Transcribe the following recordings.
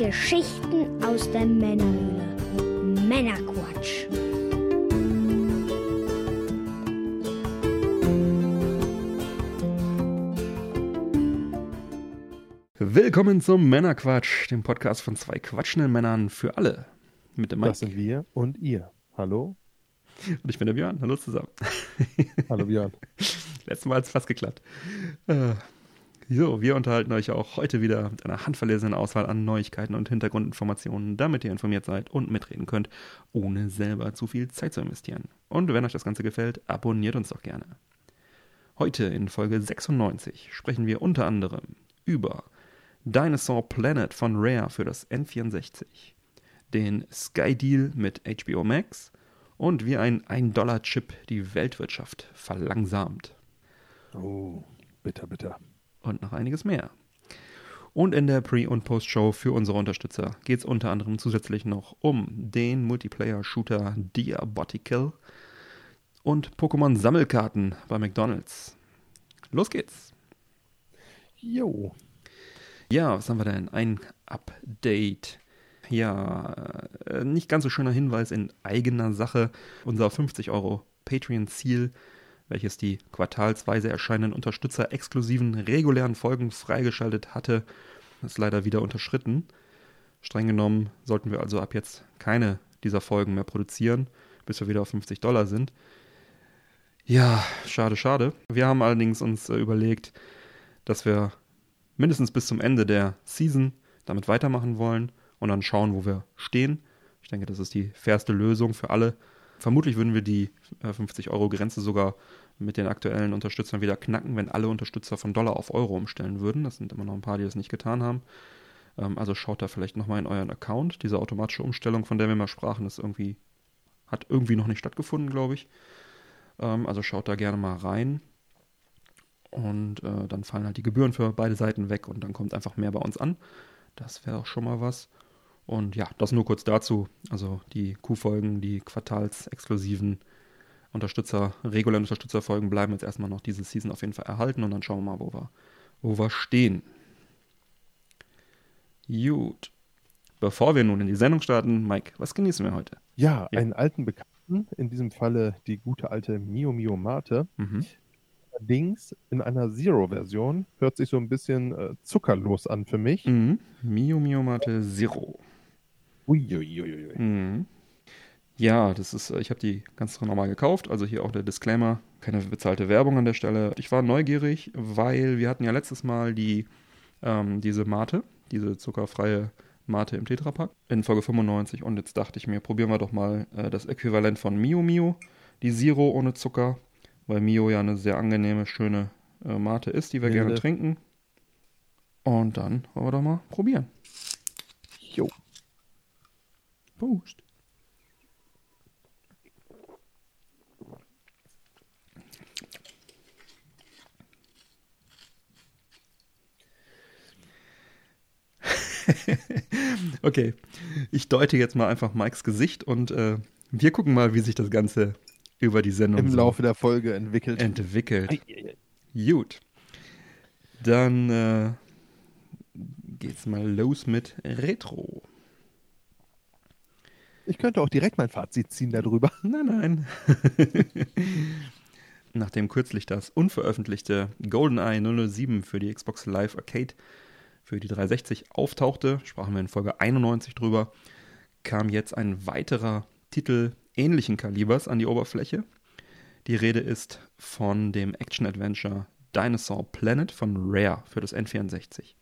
Geschichten aus der Männerhöhle. Männerquatsch. Willkommen zum Männerquatsch, dem Podcast von zwei quatschenden Männern für alle. Mit dem Mike. Das sind wir und ihr. Hallo? Und ich bin der Björn. Hallo zusammen. Hallo Björn. Letztes Mal hat es fast geklappt. Äh, so, wir unterhalten euch auch heute wieder mit einer handverlesenen Auswahl an Neuigkeiten und Hintergrundinformationen, damit ihr informiert seid und mitreden könnt, ohne selber zu viel Zeit zu investieren. Und wenn euch das Ganze gefällt, abonniert uns doch gerne. Heute in Folge 96 sprechen wir unter anderem über Dinosaur Planet von Rare für das N64, den Sky Deal mit HBO Max und wie ein 1-Dollar-Chip die Weltwirtschaft verlangsamt. Oh, bitter, bitter. Und noch einiges mehr. Und in der Pre- und Post-Show für unsere Unterstützer geht es unter anderem zusätzlich noch um den Multiplayer-Shooter Diabotical und Pokémon-Sammelkarten bei McDonalds. Los geht's! Jo. Ja, was haben wir denn? Ein Update. Ja, äh, nicht ganz so schöner Hinweis in eigener Sache. Unser 50 Euro Patreon-Ziel, welches die quartalsweise erscheinenden Unterstützer exklusiven regulären Folgen freigeschaltet hatte, ist leider wieder unterschritten. Streng genommen sollten wir also ab jetzt keine dieser Folgen mehr produzieren, bis wir wieder auf 50 Dollar sind. Ja, schade, schade. Wir haben allerdings uns äh, überlegt, dass wir mindestens bis zum Ende der Season damit weitermachen wollen und dann schauen, wo wir stehen. Ich denke, das ist die fairste Lösung für alle. Vermutlich würden wir die 50-Euro-Grenze sogar mit den aktuellen Unterstützern wieder knacken, wenn alle Unterstützer von Dollar auf Euro umstellen würden. Das sind immer noch ein paar, die das nicht getan haben. Ähm, also schaut da vielleicht nochmal in euren Account. Diese automatische Umstellung, von der wir mal sprachen, ist irgendwie, hat irgendwie noch nicht stattgefunden, glaube ich. Ähm, also schaut da gerne mal rein. Und äh, dann fallen halt die Gebühren für beide Seiten weg und dann kommt einfach mehr bei uns an. Das wäre auch schon mal was. Und ja, das nur kurz dazu. Also die Q-Folgen, die quartalsexklusiven Unterstützer, regulären Unterstützerfolgen bleiben jetzt erstmal noch diese Season auf jeden Fall erhalten und dann schauen wir mal, wo wir, wo wir stehen. Gut. Bevor wir nun in die Sendung starten, Mike, was genießen wir heute? Ja, ja. einen alten Bekannten, in diesem Falle die gute alte Mio Mio Mate. Mhm. Allerdings in einer Zero-Version hört sich so ein bisschen äh, zuckerlos an für mich. Mhm. Mio Mio Mate Zero. Uiuiuiui. Mhm. Ja, das ist, ich habe die ganz normal gekauft, also hier auch der Disclaimer, keine bezahlte Werbung an der Stelle. Ich war neugierig, weil wir hatten ja letztes Mal die, ähm, diese Mate, diese zuckerfreie Mate im Tetrapack in Folge 95 und jetzt dachte ich mir, probieren wir doch mal äh, das Äquivalent von Mio Mio, die Zero ohne Zucker, weil Mio ja eine sehr angenehme, schöne äh, Mate ist, die wir Milde. gerne trinken. Und dann wollen wir doch mal probieren. Prost. okay, ich deute jetzt mal einfach Mikes Gesicht und äh, wir gucken mal, wie sich das Ganze über die Sendung im Laufe der Folge entwickelt. Entwickelt. Ei, ei, ei. Gut. Dann äh, geht's mal los mit Retro. Ich könnte auch direkt mein Fazit ziehen darüber. Nein, nein. Nachdem kürzlich das unveröffentlichte GoldenEye 007 für die Xbox Live Arcade für die 360 auftauchte, sprachen wir in Folge 91 drüber, kam jetzt ein weiterer Titel ähnlichen Kalibers an die Oberfläche. Die Rede ist von dem Action-Adventure Dinosaur Planet von Rare für das N64.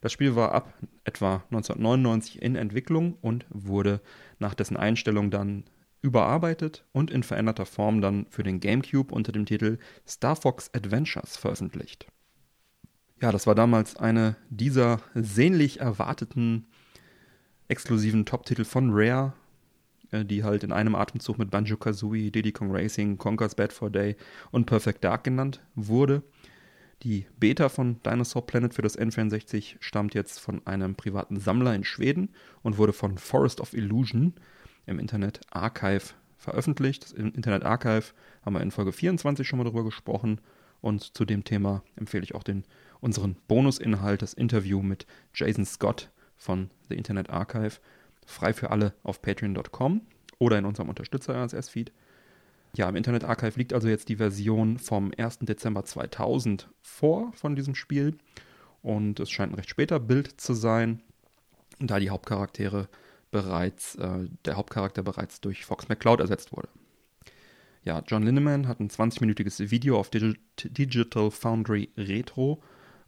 Das Spiel war ab etwa 1999 in Entwicklung und wurde nach dessen Einstellung dann überarbeitet und in veränderter Form dann für den GameCube unter dem Titel Star Fox Adventures veröffentlicht. Ja, das war damals eine dieser sehnlich erwarteten exklusiven Top-Titel von Rare, äh, die halt in einem Atemzug mit Banjo-Kazooie, Diddy Kong Racing, Conker's Bad for Day und Perfect Dark genannt wurde. Die Beta von Dinosaur Planet für das N64 stammt jetzt von einem privaten Sammler in Schweden und wurde von Forest of Illusion im Internet Archive veröffentlicht. Das Internet Archive haben wir in Folge 24 schon mal drüber gesprochen und zu dem Thema empfehle ich auch den unseren Bonusinhalt, das Interview mit Jason Scott von The Internet Archive frei für alle auf patreon.com oder in unserem Unterstützer-RSS-Feed. Ja, im Internet Archive liegt also jetzt die Version vom 1. Dezember 2000 vor von diesem Spiel und es scheint ein recht später Bild zu sein, da die Hauptcharaktere bereits, äh, der Hauptcharakter bereits durch Fox McCloud ersetzt wurde. Ja, John Linneman hat ein 20-minütiges Video auf Digi Digital Foundry Retro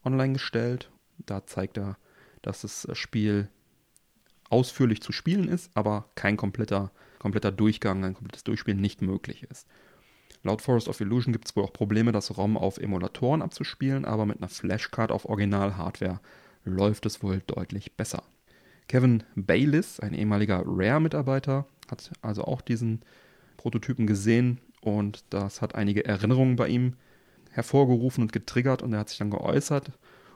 online gestellt. Da zeigt er, dass das Spiel ausführlich zu spielen ist, aber kein kompletter, kompletter Durchgang, ein komplettes Durchspielen nicht möglich ist. Laut Forest of Illusion gibt es wohl auch Probleme, das ROM auf Emulatoren abzuspielen, aber mit einer Flashcard auf Original-Hardware läuft es wohl deutlich besser. Kevin Bayliss, ein ehemaliger Rare-Mitarbeiter, hat also auch diesen Prototypen gesehen und das hat einige Erinnerungen bei ihm hervorgerufen und getriggert und er hat sich dann geäußert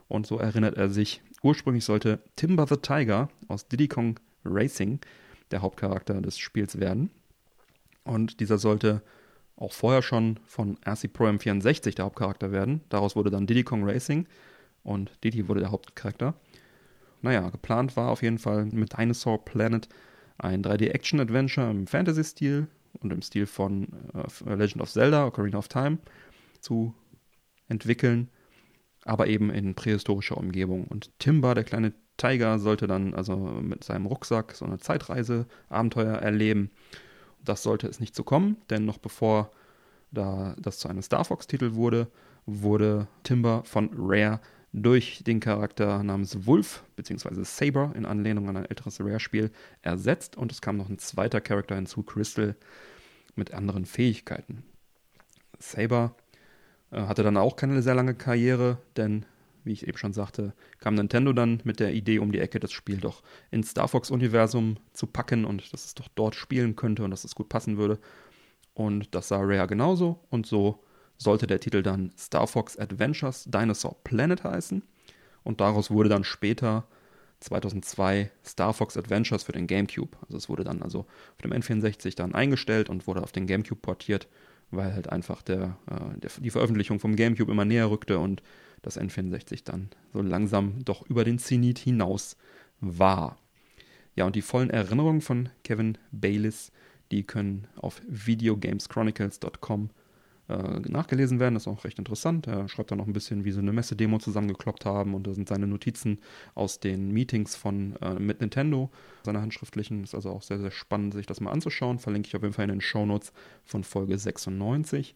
und so erinnert er sich, ursprünglich sollte Timber the Tiger aus Diddy Kong Racing der Hauptcharakter des Spiels werden und dieser sollte auch vorher schon von RC Pro M64 der Hauptcharakter werden. Daraus wurde dann Diddy Kong Racing und Diddy wurde der Hauptcharakter. Naja, geplant war auf jeden Fall mit Dinosaur Planet ein 3D-Action-Adventure im Fantasy-Stil und im Stil von äh, Legend of Zelda, Ocarina of Time zu entwickeln, aber eben in prähistorischer Umgebung. Und Timber, der kleine Tiger, sollte dann also mit seinem Rucksack so eine Zeitreise-Abenteuer erleben das sollte es nicht so kommen, denn noch bevor da das zu einem Star Fox-Titel wurde, wurde Timber von Rare durch den Charakter namens Wolf bzw. Saber in Anlehnung an ein älteres Rare-Spiel ersetzt und es kam noch ein zweiter Charakter hinzu, Crystal, mit anderen Fähigkeiten. Saber äh, hatte dann auch keine sehr lange Karriere, denn wie ich eben schon sagte, kam Nintendo dann mit der Idee um die Ecke, das Spiel doch ins Star Fox-Universum zu packen und dass es doch dort spielen könnte und dass es gut passen würde. Und das sah Rare genauso und so sollte der Titel dann Star Fox Adventures Dinosaur Planet heißen. Und daraus wurde dann später 2002 Star Fox Adventures für den GameCube. Also es wurde dann also auf dem N64 dann eingestellt und wurde auf den GameCube portiert, weil halt einfach der, äh, der die Veröffentlichung vom GameCube immer näher rückte und das N64 dann so langsam doch über den Zenit hinaus war. Ja, und die vollen Erinnerungen von Kevin Bayliss, die können auf videogameschronicles.com äh, nachgelesen werden. Das ist auch recht interessant. Er schreibt da noch ein bisschen, wie sie eine Messe-Demo zusammengekloppt haben und da sind seine Notizen aus den Meetings von äh, mit Nintendo, seine handschriftlichen. Ist also auch sehr, sehr spannend, sich das mal anzuschauen. Verlinke ich auf jeden Fall in den Shownotes von Folge 96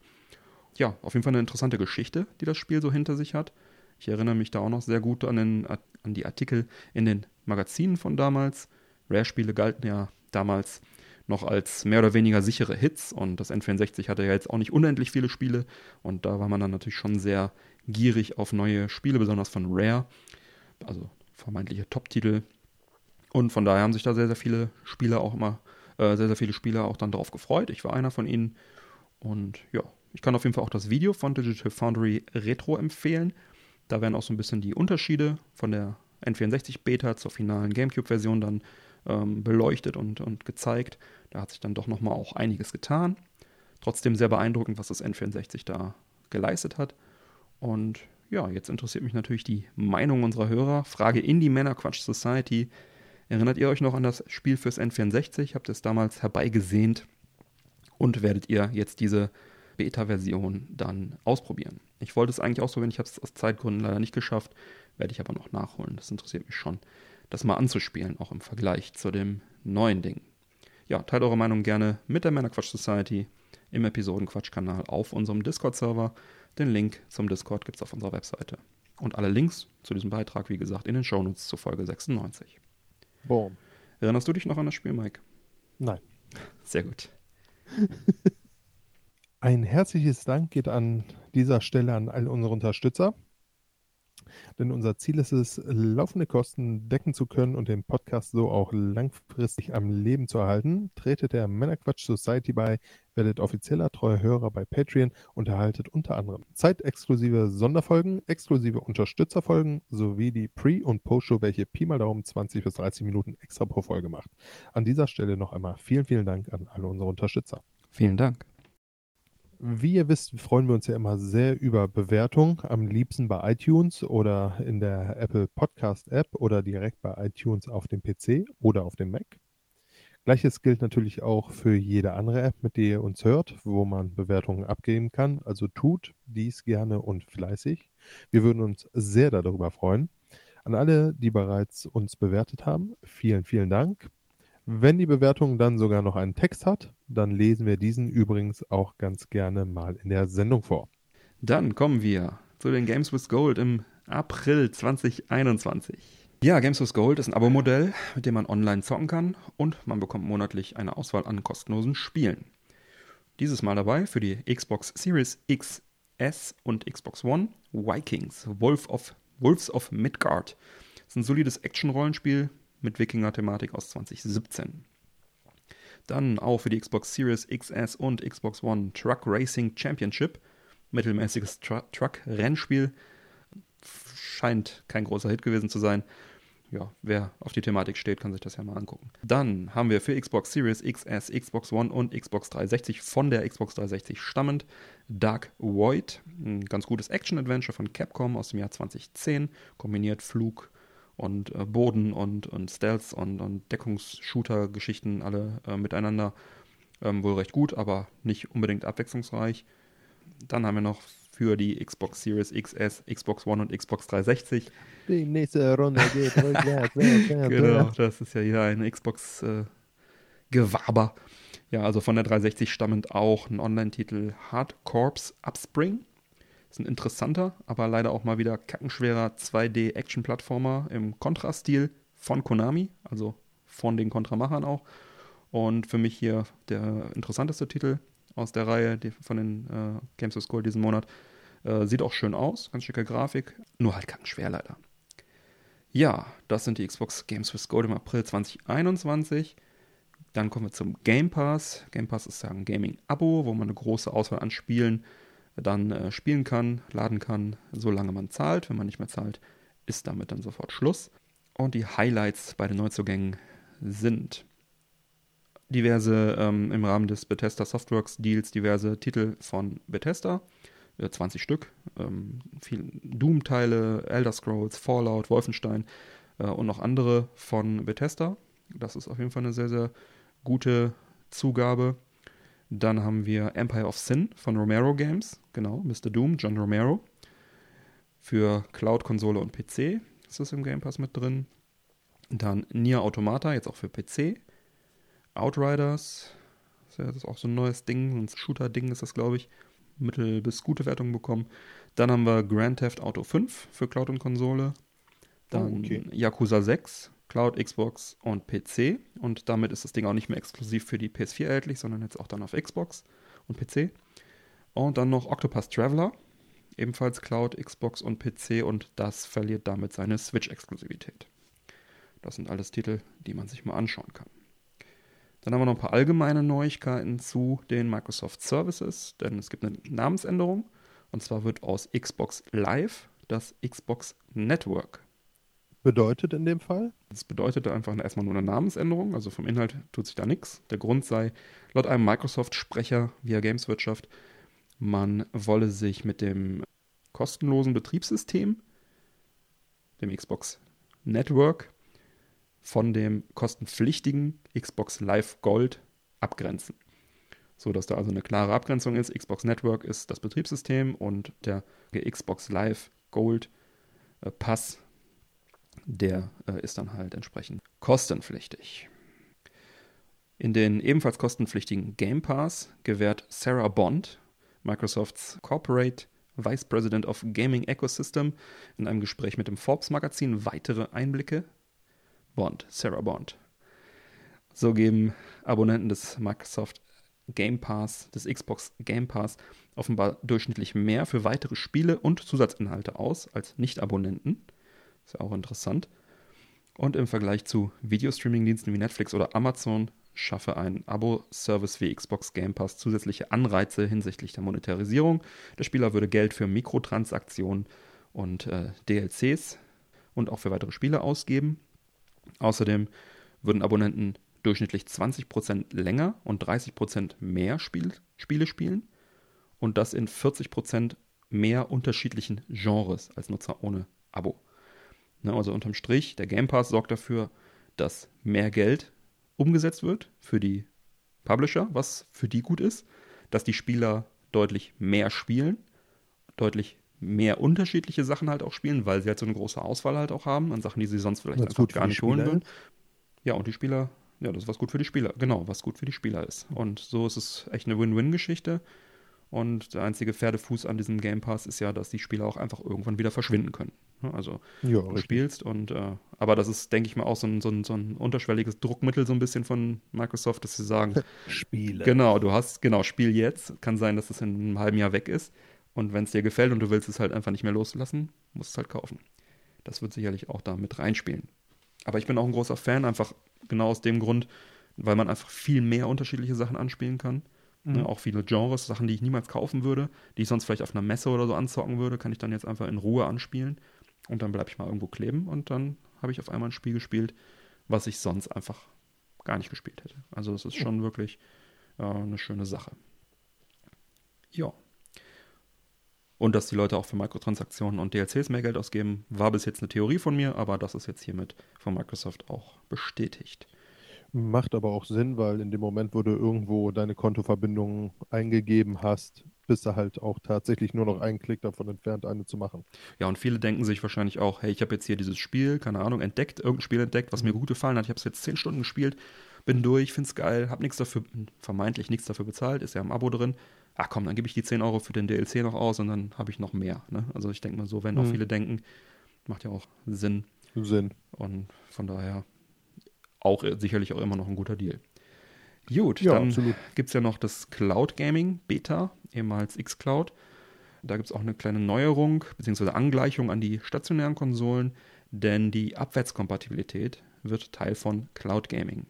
ja, auf jeden Fall eine interessante Geschichte, die das Spiel so hinter sich hat. Ich erinnere mich da auch noch sehr gut an, den, an die Artikel in den Magazinen von damals. Rare-Spiele galten ja damals noch als mehr oder weniger sichere Hits und das N64 hatte ja jetzt auch nicht unendlich viele Spiele und da war man dann natürlich schon sehr gierig auf neue Spiele, besonders von Rare, also vermeintliche Top-Titel. Und von daher haben sich da sehr, sehr viele Spieler auch immer, äh, sehr, sehr viele Spieler auch dann darauf gefreut. Ich war einer von ihnen und ja, ich kann auf jeden Fall auch das Video von Digital Foundry Retro empfehlen. Da werden auch so ein bisschen die Unterschiede von der N64 Beta zur finalen GameCube-Version dann ähm, beleuchtet und, und gezeigt. Da hat sich dann doch nochmal auch einiges getan. Trotzdem sehr beeindruckend, was das N64 da geleistet hat. Und ja, jetzt interessiert mich natürlich die Meinung unserer Hörer. Frage in die Männerquatsch Society. Erinnert ihr euch noch an das Spiel fürs N64? Habt ihr es damals herbeigesehnt? Und werdet ihr jetzt diese Beta-Version dann ausprobieren. Ich wollte es eigentlich ausprobieren, ich habe es aus Zeitgründen leider nicht geschafft, werde ich aber noch nachholen. Das interessiert mich schon, das mal anzuspielen, auch im Vergleich zu dem neuen Ding. Ja, teilt eure Meinung gerne mit der Männerquatsch Society im Episodenquatsch-Kanal auf unserem Discord-Server. Den Link zum Discord gibt es auf unserer Webseite. Und alle Links zu diesem Beitrag, wie gesagt, in den Shownotes zur Folge 96. Boom. Erinnerst du dich noch an das Spiel, Mike? Nein. Sehr gut. Ein herzliches Dank geht an dieser Stelle an all unsere Unterstützer. Denn unser Ziel ist es, laufende Kosten decken zu können und den Podcast so auch langfristig am Leben zu erhalten. Tretet der Männerquatsch Society bei, werdet offizieller treuer Hörer bei Patreon und erhaltet unter anderem zeitexklusive Sonderfolgen, exklusive Unterstützerfolgen sowie die Pre- und Post-Show, welche Pi mal Daumen 20 bis 30 Minuten extra pro Folge macht. An dieser Stelle noch einmal vielen, vielen Dank an alle unsere Unterstützer. Vielen Dank. Wie ihr wisst, freuen wir uns ja immer sehr über Bewertungen, am liebsten bei iTunes oder in der Apple Podcast App oder direkt bei iTunes auf dem PC oder auf dem Mac. Gleiches gilt natürlich auch für jede andere App, mit der ihr uns hört, wo man Bewertungen abgeben kann. Also tut dies gerne und fleißig. Wir würden uns sehr darüber freuen. An alle, die bereits uns bewertet haben, vielen, vielen Dank. Wenn die Bewertung dann sogar noch einen Text hat, dann lesen wir diesen übrigens auch ganz gerne mal in der Sendung vor. Dann kommen wir zu den Games with Gold im April 2021. Ja, Games with Gold ist ein Abo-Modell, mit dem man online zocken kann und man bekommt monatlich eine Auswahl an kostenlosen Spielen. Dieses Mal dabei für die Xbox Series XS und Xbox One Vikings, Wolf of, Wolves of Midgard. Das ist ein solides Action-Rollenspiel mit Wikinger-Thematik aus 2017. Dann auch für die Xbox Series XS und Xbox One Truck Racing Championship. Mittelmäßiges Tru Truck-Rennspiel. Scheint kein großer Hit gewesen zu sein. Ja, wer auf die Thematik steht, kann sich das ja mal angucken. Dann haben wir für Xbox Series XS, Xbox One und Xbox 360 von der Xbox 360 stammend Dark Void. Ein ganz gutes Action-Adventure von Capcom aus dem Jahr 2010. Kombiniert Flug, und äh, Boden und, und Stealth und, und Deckungsshooter-Geschichten alle äh, miteinander ähm, wohl recht gut, aber nicht unbedingt abwechslungsreich. Dann haben wir noch für die Xbox Series XS, Xbox One und Xbox 360. Die nächste Runde geht rückwärts. genau, das ist ja hier ein Xbox-Gewaber. Äh, ja, also von der 360 stammend auch ein Online-Titel Hard Corps Upspring. Ist ein interessanter, aber leider auch mal wieder kackenschwerer 2D-Action-Plattformer im Contra-Stil von Konami, also von den Contra-Machern auch. Und für mich hier der interessanteste Titel aus der Reihe von den äh, Games of School diesen Monat. Äh, sieht auch schön aus, ganz schicke Grafik, nur halt kackenschwer leider. Ja, das sind die Xbox Games with Gold im April 2021. Dann kommen wir zum Game Pass. Game Pass ist ja ein Gaming-Abo, wo man eine große Auswahl an Spielen dann äh, spielen kann, laden kann, solange man zahlt. Wenn man nicht mehr zahlt, ist damit dann sofort Schluss. Und die Highlights bei den Neuzugängen sind diverse ähm, im Rahmen des Bethesda Softworks Deals diverse Titel von Bethesda, äh, 20 Stück, ähm, Doom-Teile, Elder Scrolls, Fallout, Wolfenstein äh, und noch andere von Bethesda. Das ist auf jeden Fall eine sehr, sehr gute Zugabe. Dann haben wir Empire of Sin von Romero Games, genau, Mr. Doom, John Romero. Für Cloud, Konsole und PC ist das im Game Pass mit drin. Dann Nier Automata, jetzt auch für PC. Outriders, das ist auch so ein neues Ding, ein Shooter-Ding ist das, glaube ich. Mittel- bis gute Wertungen bekommen. Dann haben wir Grand Theft Auto 5 für Cloud und Konsole. Dann oh, okay. Yakuza 6 Cloud, Xbox und PC. Und damit ist das Ding auch nicht mehr exklusiv für die PS4 erhältlich, sondern jetzt auch dann auf Xbox und PC. Und dann noch Octopus Traveler, ebenfalls Cloud, Xbox und PC und das verliert damit seine Switch-Exklusivität. Das sind alles Titel, die man sich mal anschauen kann. Dann haben wir noch ein paar allgemeine Neuigkeiten zu den Microsoft Services, denn es gibt eine Namensänderung und zwar wird aus Xbox Live das Xbox Network bedeutet in dem Fall? Das bedeutete einfach erstmal nur eine Namensänderung, also vom Inhalt tut sich da nichts. Der Grund sei, laut einem Microsoft-Sprecher via Gameswirtschaft, man wolle sich mit dem kostenlosen Betriebssystem, dem Xbox Network, von dem kostenpflichtigen Xbox Live Gold abgrenzen. So dass da also eine klare Abgrenzung ist. Xbox Network ist das Betriebssystem und der Xbox Live Gold äh, Pass der äh, ist dann halt entsprechend kostenpflichtig. In den ebenfalls kostenpflichtigen Game Pass gewährt Sarah Bond, Microsofts Corporate Vice President of Gaming Ecosystem, in einem Gespräch mit dem Forbes Magazin weitere Einblicke. Bond, Sarah Bond. So geben Abonnenten des Microsoft Game Pass, des Xbox Game Pass, offenbar durchschnittlich mehr für weitere Spiele und Zusatzinhalte aus als Nicht-Abonnenten. Ist ja auch interessant. Und im Vergleich zu Videostreaming-Diensten wie Netflix oder Amazon schaffe ein Abo-Service wie Xbox Game Pass zusätzliche Anreize hinsichtlich der Monetarisierung. Der Spieler würde Geld für Mikrotransaktionen und äh, DLCs und auch für weitere Spiele ausgeben. Außerdem würden Abonnenten durchschnittlich 20% länger und 30% mehr Spiel, Spiele spielen. und das in 40% mehr unterschiedlichen Genres als Nutzer ohne Abo. Ne, also unterm Strich, der Game Pass sorgt dafür, dass mehr Geld umgesetzt wird für die Publisher, was für die gut ist, dass die Spieler deutlich mehr spielen, deutlich mehr unterschiedliche Sachen halt auch spielen, weil sie halt so eine große Auswahl halt auch haben an Sachen, die sie sonst vielleicht einfach gut für gar nicht holen würden. Ja, und die Spieler, ja, das ist was gut für die Spieler. Genau, was gut für die Spieler ist. Und so ist es echt eine Win-Win-Geschichte. Und der einzige Pferdefuß an diesem Game Pass ist ja, dass die Spieler auch einfach irgendwann wieder verschwinden können. Ne, Also Ja, du richtig. spielst und äh, aber das ist, denke ich mal, auch so ein, so, ein, so ein unterschwelliges Druckmittel so ein bisschen von Microsoft, dass sie sagen, Spiele. genau, du hast, genau, Spiel jetzt. Kann sein, dass es in einem halben Jahr weg ist. Und wenn es dir gefällt und du willst es halt einfach nicht mehr loslassen, musst du es halt kaufen. Das wird sicherlich auch da mit reinspielen. Aber ich bin auch ein großer Fan, einfach genau aus dem Grund, weil man einfach viel mehr unterschiedliche Sachen anspielen kann. Ne, auch viele Genres, Sachen, die ich niemals kaufen würde, die ich sonst vielleicht auf einer Messe oder so anzocken würde, kann ich dann jetzt einfach in Ruhe anspielen. Und dann bleibe ich mal irgendwo kleben und dann habe ich auf einmal ein Spiel gespielt, was ich sonst einfach gar nicht gespielt hätte. Also es ist schon wirklich äh, eine schöne Sache. Ja. Und dass die Leute auch für Mikrotransaktionen und DLCs mehr Geld ausgeben, war bis jetzt eine Theorie von mir, aber das ist jetzt hiermit von Microsoft auch bestätigt. Macht aber auch Sinn, weil in dem Moment, wo du irgendwo deine Kontoverbindung eingegeben hast, bist du halt auch tatsächlich nur noch einen Klick davon entfernt, eine zu machen. Ja, und viele denken sich wahrscheinlich auch, hey, ich habe jetzt hier dieses Spiel, keine Ahnung, entdeckt, irgendein Spiel entdeckt, was mir gut gefallen hat. Ich habe es jetzt zehn Stunden gespielt, bin durch, find's geil, habe nichts dafür, vermeintlich nichts dafür bezahlt, ist ja im Abo drin. Ach komm, dann gebe ich die 10 Euro für den DLC noch aus und dann habe ich noch mehr. Ne? Also ich denke mal so, wenn auch Mhm. viele denken, macht ja auch Sinn. Sinn. Und von daher auch äh, sicherlich auch immer noch ein guter Deal. Gut, Ja, dann gibt es ja noch das Cloud Gaming Beta, ehemals xCloud. Da gibt es auch eine kleine Neuerung bzw. Angleichung an die stationären Konsolen, denn die Abwärtskompatibilität wird Teil von Cloud Gaming.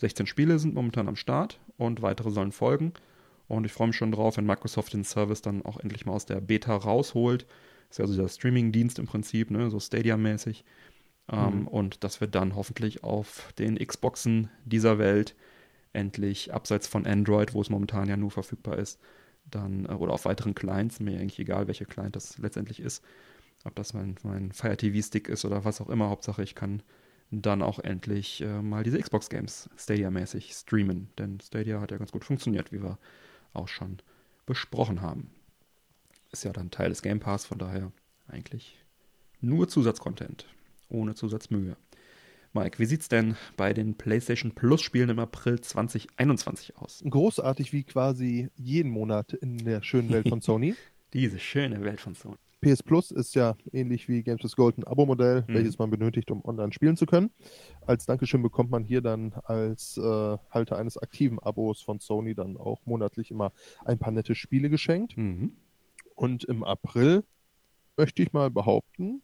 16 Spiele sind momentan am Start und weitere sollen folgen. Und ich freue mich schon drauf, wenn Microsoft den Service dann auch endlich mal aus der Beta rausholt. Ist ja also der Streaming-Dienst im Prinzip, ne? so Stadia-mäßig. Ähm, Mhm. Und dass wir dann hoffentlich auf den Xboxen dieser Welt endlich, abseits von Android, wo es momentan ja nur verfügbar ist, dann, äh, oder auf weiteren Clients, mir eigentlich egal, welcher Client das letztendlich ist, ob das mein, mein Fire TV-Stick ist oder was auch immer, Hauptsache ich kann dann auch endlich äh, mal diese Xbox-Games Stadia-mäßig streamen. Denn Stadia hat ja ganz gut funktioniert, wie wir auch schon besprochen haben. Ist ja dann Teil des Game Pass, von daher eigentlich nur Zusatzcontent, ohne Zusatzmühe. Mike, wie sieht's denn bei den PlayStation Plus Spielen im April 2021 aus? Großartig wie quasi jeden Monat in der schönen Welt von Sony. Diese schöne Welt von Sony. PS Plus ist ja ähnlich wie Games with Gold ein Abo-Modell, Mhm. welches man benötigt, um online spielen zu können. Als Dankeschön bekommt man hier dann als äh, Halter eines aktiven Abos von Sony dann auch monatlich immer ein paar nette Spiele geschenkt. Mhm. Und im April möchte ich mal behaupten,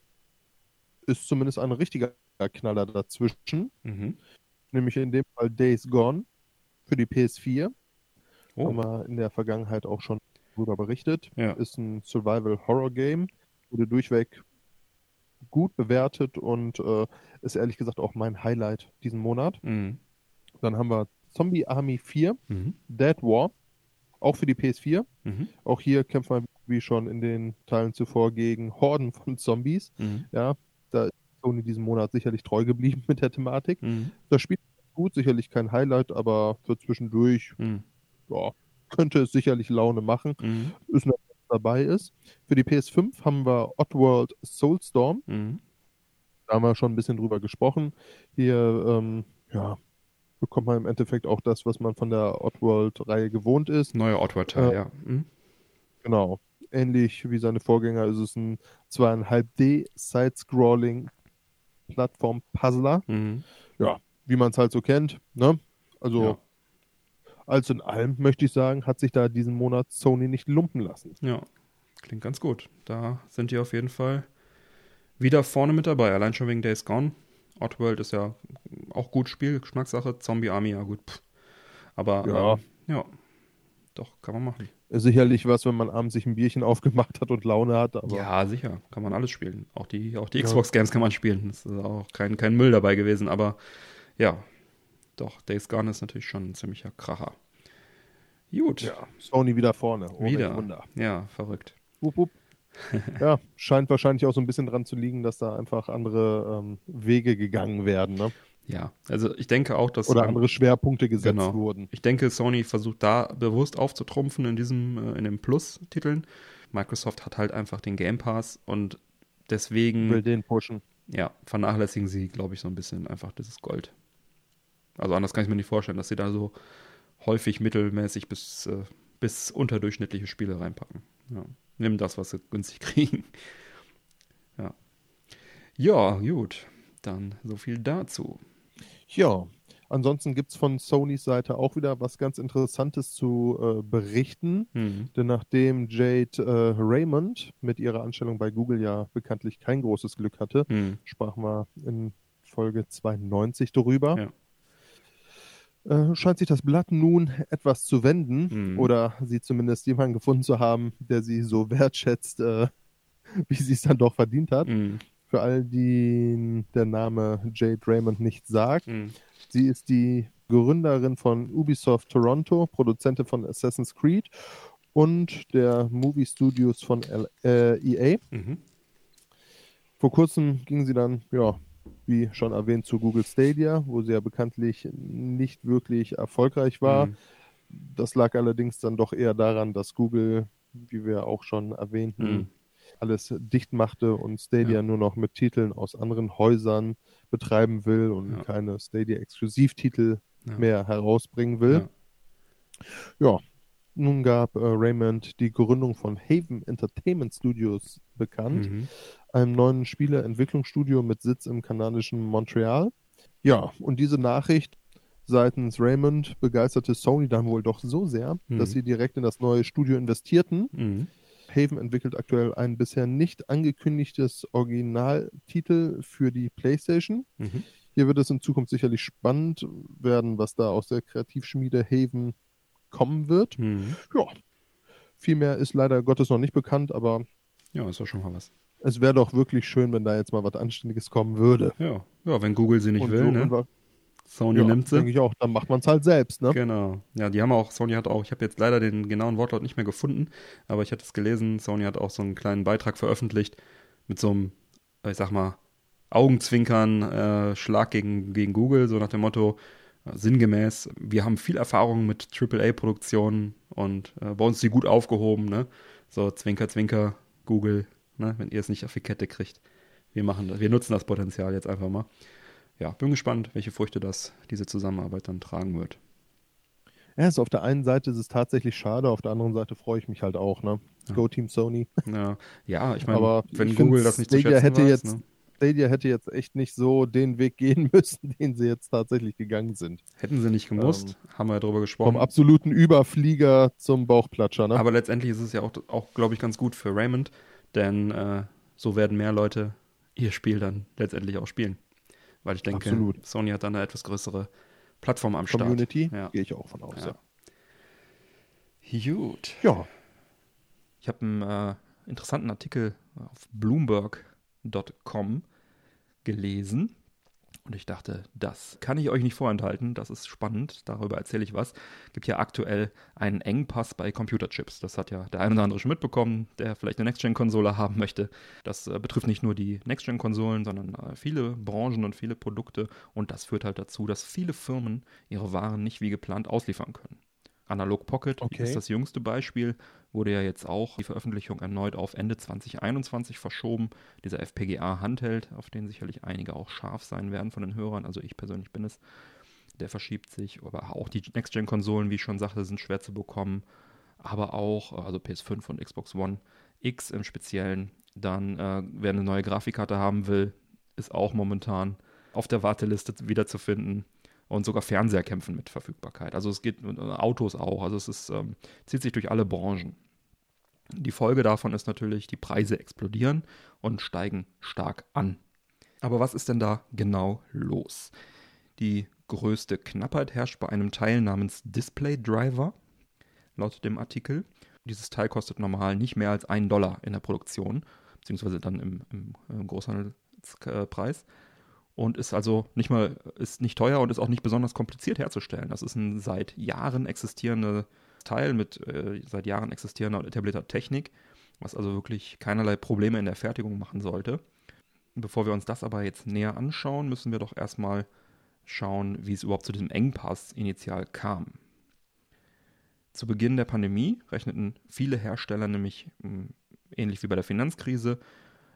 ist zumindest ein richtiger Knaller dazwischen, Mhm. nämlich in dem Fall Days Gone für die PS4. Haben Oh, wir in der Vergangenheit auch schon darüber berichtet. Ja. Ist ein Survival-Horror-Game, wurde durchweg gut bewertet und äh, ist ehrlich gesagt auch mein Highlight diesen Monat. mhm. Dann haben wir Zombie Army 4, Mhm. Dead War, auch für die PS4. Mhm. Auch hier kämpft man wie schon in den Teilen zuvor gegen Horden von Zombies. Mhm. Ja, da ist Sony diesen Monat sicherlich treu geblieben mit der Thematik. Mhm. Das Spiel ist gut, sicherlich kein Highlight, aber für zwischendurch Mhm. ja, könnte es sicherlich Laune machen. Mhm. ist noch was dabei ist. Für die PS5 haben wir Oddworld Soulstorm. Mhm. Da haben wir schon ein bisschen drüber gesprochen. Hier ähm, ja, bekommt man im Endeffekt auch das, was man von der Oddworld-Reihe gewohnt ist. Neuer Oddworld-Teil, Äh, ja. Mhm. Genau. Ähnlich wie seine Vorgänger ist es ein 2,5D Side-Scrolling Plattform-Puzzler. Mhm. Ja, wie man es halt so kennt. Ne? Also Ja. alles in allem möchte ich sagen, hat sich da diesen Monat Sony nicht lumpen lassen. Ja, klingt ganz gut. Da sind die auf jeden Fall wieder vorne mit dabei. Allein schon wegen Days Gone. Oddworld ist ja auch gut Spiel, Geschmackssache. Zombie Army, ja gut. Pff. Aber Ja. ähm, ja, doch, kann man machen. Sicherlich was, wenn man abends sich ein Bierchen aufgemacht hat und Laune hat, aber Ja, sicher, kann man alles spielen. Auch die, auch die Ja. Xbox-Games kann man spielen. Es ist auch kein, kein Müll dabei gewesen, aber ja, doch, Days Gone ist natürlich schon ein ziemlicher Kracher. Gut. Ja, Sony wieder vorne. Oh, welch Wieder. Wunder. Ja, verrückt. Wupp, wupp. ja, scheint wahrscheinlich auch so ein bisschen dran zu liegen, dass da einfach andere ähm, Wege gegangen werden, ne? Ja, also ich denke auch, dass. Oder ähm, andere Schwerpunkte gesetzt genau. wurden. Ich denke, Sony versucht da bewusst aufzutrumpfen in diesem, äh, in den Plus-Titeln. Microsoft hat halt einfach den Game Pass und deswegen, Will den pushen. ja, vernachlässigen sie, glaube ich, so ein bisschen einfach dieses Gold. Also anders kann ich mir nicht vorstellen, dass sie da so häufig mittelmäßig bis, äh, bis unterdurchschnittliche Spiele reinpacken. Ja. Nimm das, was sie günstig kriegen. Ja. Ja, gut. Dann so viel dazu. Ja, ansonsten gibt es von Sonys Seite auch wieder was ganz Interessantes zu äh, berichten. Mhm. Denn nachdem Jade äh, Raymond mit ihrer Anstellung bei Google ja bekanntlich kein großes Glück hatte, Mhm. sprachen wir in Folge 92 darüber. Ja. Äh, scheint sich das Blatt nun etwas zu wenden Mhm. oder sie zumindest jemanden gefunden zu haben, der sie so wertschätzt, äh, wie sie es dann doch verdient hat. Für all die der Name Jade Raymond nicht sagt. Mhm. Sie ist die Gründerin von Ubisoft Toronto, Produzentin von Assassin's Creed und der Movie Studios von L äh, EA. Mhm. Vor kurzem ging sie dann, ja, wie schon erwähnt, zu Google Stadia, wo sie ja bekanntlich nicht wirklich erfolgreich war. Mhm. Das lag allerdings dann doch eher daran, dass Google, wie wir auch schon erwähnten, Mhm. Alles dicht machte und Stadia Ja. nur noch mit Titeln aus anderen Häusern betreiben will und Ja. keine Stadia-Exklusivtitel Ja. mehr herausbringen will. Ja. Nun gab äh, Raymond die Gründung von Haven Entertainment Studios bekannt, Mhm. einem neuen Spieleentwicklungsstudio mit Sitz im kanadischen Montreal. Ja, und diese Nachricht seitens Raymond begeisterte Sony dann wohl doch so sehr, Mhm. dass sie direkt in das neue Studio investierten. Mhm. Haven entwickelt aktuell ein bisher nicht angekündigtes Originaltitel für die PlayStation. Mhm. Hier wird es in Zukunft sicherlich spannend werden, was da aus der Kreativschmiede Haven kommen wird. Mhm. Ja, viel mehr ist leider Gottes noch nicht bekannt, aber Ja, ist doch schon mal was. es wäre doch wirklich schön, wenn da jetzt mal was Anständiges kommen würde. Ja, ja wenn Google sie nicht Und will, so, ne? Sony ja, nimmt sie. denke ich auch, dann macht man es halt selbst, ne? Genau. Ja, die haben auch, Sony hat auch, ich habe jetzt leider den genauen Wortlaut nicht mehr gefunden, aber ich hatte es gelesen, Sony hat auch so einen kleinen Beitrag veröffentlicht mit so einem, ich sag mal, Augenzwinkern, äh, Schlag gegen, gegen Google, so nach dem Motto, äh, sinngemäß, wir haben viel Erfahrung mit AAA-Produktionen und äh, bei uns ist sie gut aufgehoben, ne? So, Zwinker, Zwinker, Google, ne? Wenn ihr es nicht auf die Kette kriegt. Wir machen das, wir nutzen das Potenzial jetzt einfach mal. Ja, bin gespannt, welche Früchte das, diese Zusammenarbeit dann tragen wird. Ja, ist auf der einen Seite ist es tatsächlich schade, auf der anderen Seite freue ich mich halt auch, ne? Ja. Go Team Sony. Ja, ja ich meine, Aber wenn ich Google das nicht zu Stadia schätzen hätte weiß, jetzt- ne? Stadia hätte jetzt echt nicht so den Weg gehen müssen, den sie jetzt tatsächlich gegangen sind. hätten sie nicht gemusst, haben wir ja drüber Vom gesprochen. absoluten Überflieger zum Bauchplatscher, ne? Aber letztendlich ist es ja auch, auch glaube ich, ganz gut für Raymond, denn äh, so werden mehr Leute ihr Spiel dann letztendlich auch spielen. Weil ich denke, Absolut. Sony hat dann eine etwas größere Plattform am Start. Community, Ja. gehe ich auch von aus. Ja. Ja. Gut. ja. Ich habe einen äh, interessanten Artikel auf Bloomberg.com gelesen und ich dachte, das kann ich euch nicht vorenthalten, das ist spannend, darüber erzähle ich was. Gibt ja aktuell einen Engpass bei Computerchips. Das hat ja der ein oder andere schon mitbekommen, der vielleicht eine Next-Gen-Konsole haben möchte. Das äh, betrifft nicht nur die Next-Gen-Konsolen, sondern äh, viele Branchen und viele Produkte und das führt halt dazu, dass viele Firmen ihre Waren nicht wie geplant ausliefern können. Analog Pocket Okay. ist das jüngste Beispiel, wurde ja jetzt auch die Veröffentlichung erneut auf Ende 2021 verschoben. Dieser FPGA-Handheld, auf den sicherlich einige auch scharf sein werden von den Hörern, also ich persönlich bin es, der verschiebt sich. Aber auch die Next-Gen-Konsolen, wie ich schon sagte, sind schwer zu bekommen. Aber auch, also PS5 und Xbox One X im Speziellen. Dann, äh, wer eine neue Grafikkarte haben will, ist auch momentan auf der Warteliste wiederzufinden. Und sogar Fernseher kämpfen mit Verfügbarkeit. Also es geht mit Autos auch. Also es ist, ähm, zieht sich durch alle Branchen. Die Folge davon ist natürlich, die Preise explodieren und steigen stark an. Aber was ist denn da genau los? Die größte Knappheit herrscht bei einem Teil namens Display Driver, laut dem Artikel. Dieses Teil kostet normal nicht mehr als einen Dollar in der Produktion, beziehungsweise dann im, im, im Großhandelspreis. Und ist also nicht mal, ist nicht teuer und ist auch nicht besonders kompliziert herzustellen. Das ist ein seit Jahren existierende Teil mit äh, seit Jahren existierender und etablierter Technik, was also wirklich keinerlei Probleme in der Fertigung machen sollte. Bevor wir uns das aber jetzt näher anschauen, müssen wir doch erstmal schauen, wie es überhaupt zu diesem Engpass initial kam. Zu Beginn der Pandemie rechneten viele Hersteller nämlich hm, ähnlich wie bei der Finanzkrise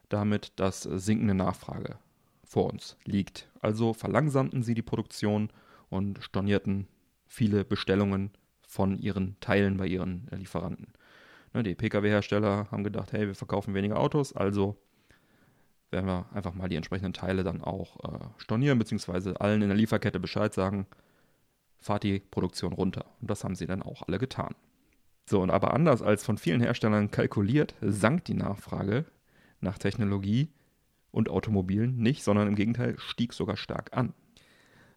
damit, dass sinkende Nachfrage vor uns liegt. Also verlangsamten sie die Produktion und stornierten viele Bestellungen von ihren Teilen bei ihren Lieferanten. Ne, die Pkw-Hersteller haben gedacht, hey, wir verkaufen weniger Autos, also werden wir einfach mal die entsprechenden Teile dann auch äh, stornieren, beziehungsweise allen in der Lieferkette Bescheid sagen, fahrt die Produktion runter. Und das haben sie dann auch alle getan. So, und aber anders als von vielen Herstellern kalkuliert, sank die Nachfrage nach Technologie und Automobilen nicht, sondern im Gegenteil stieg sogar stark an.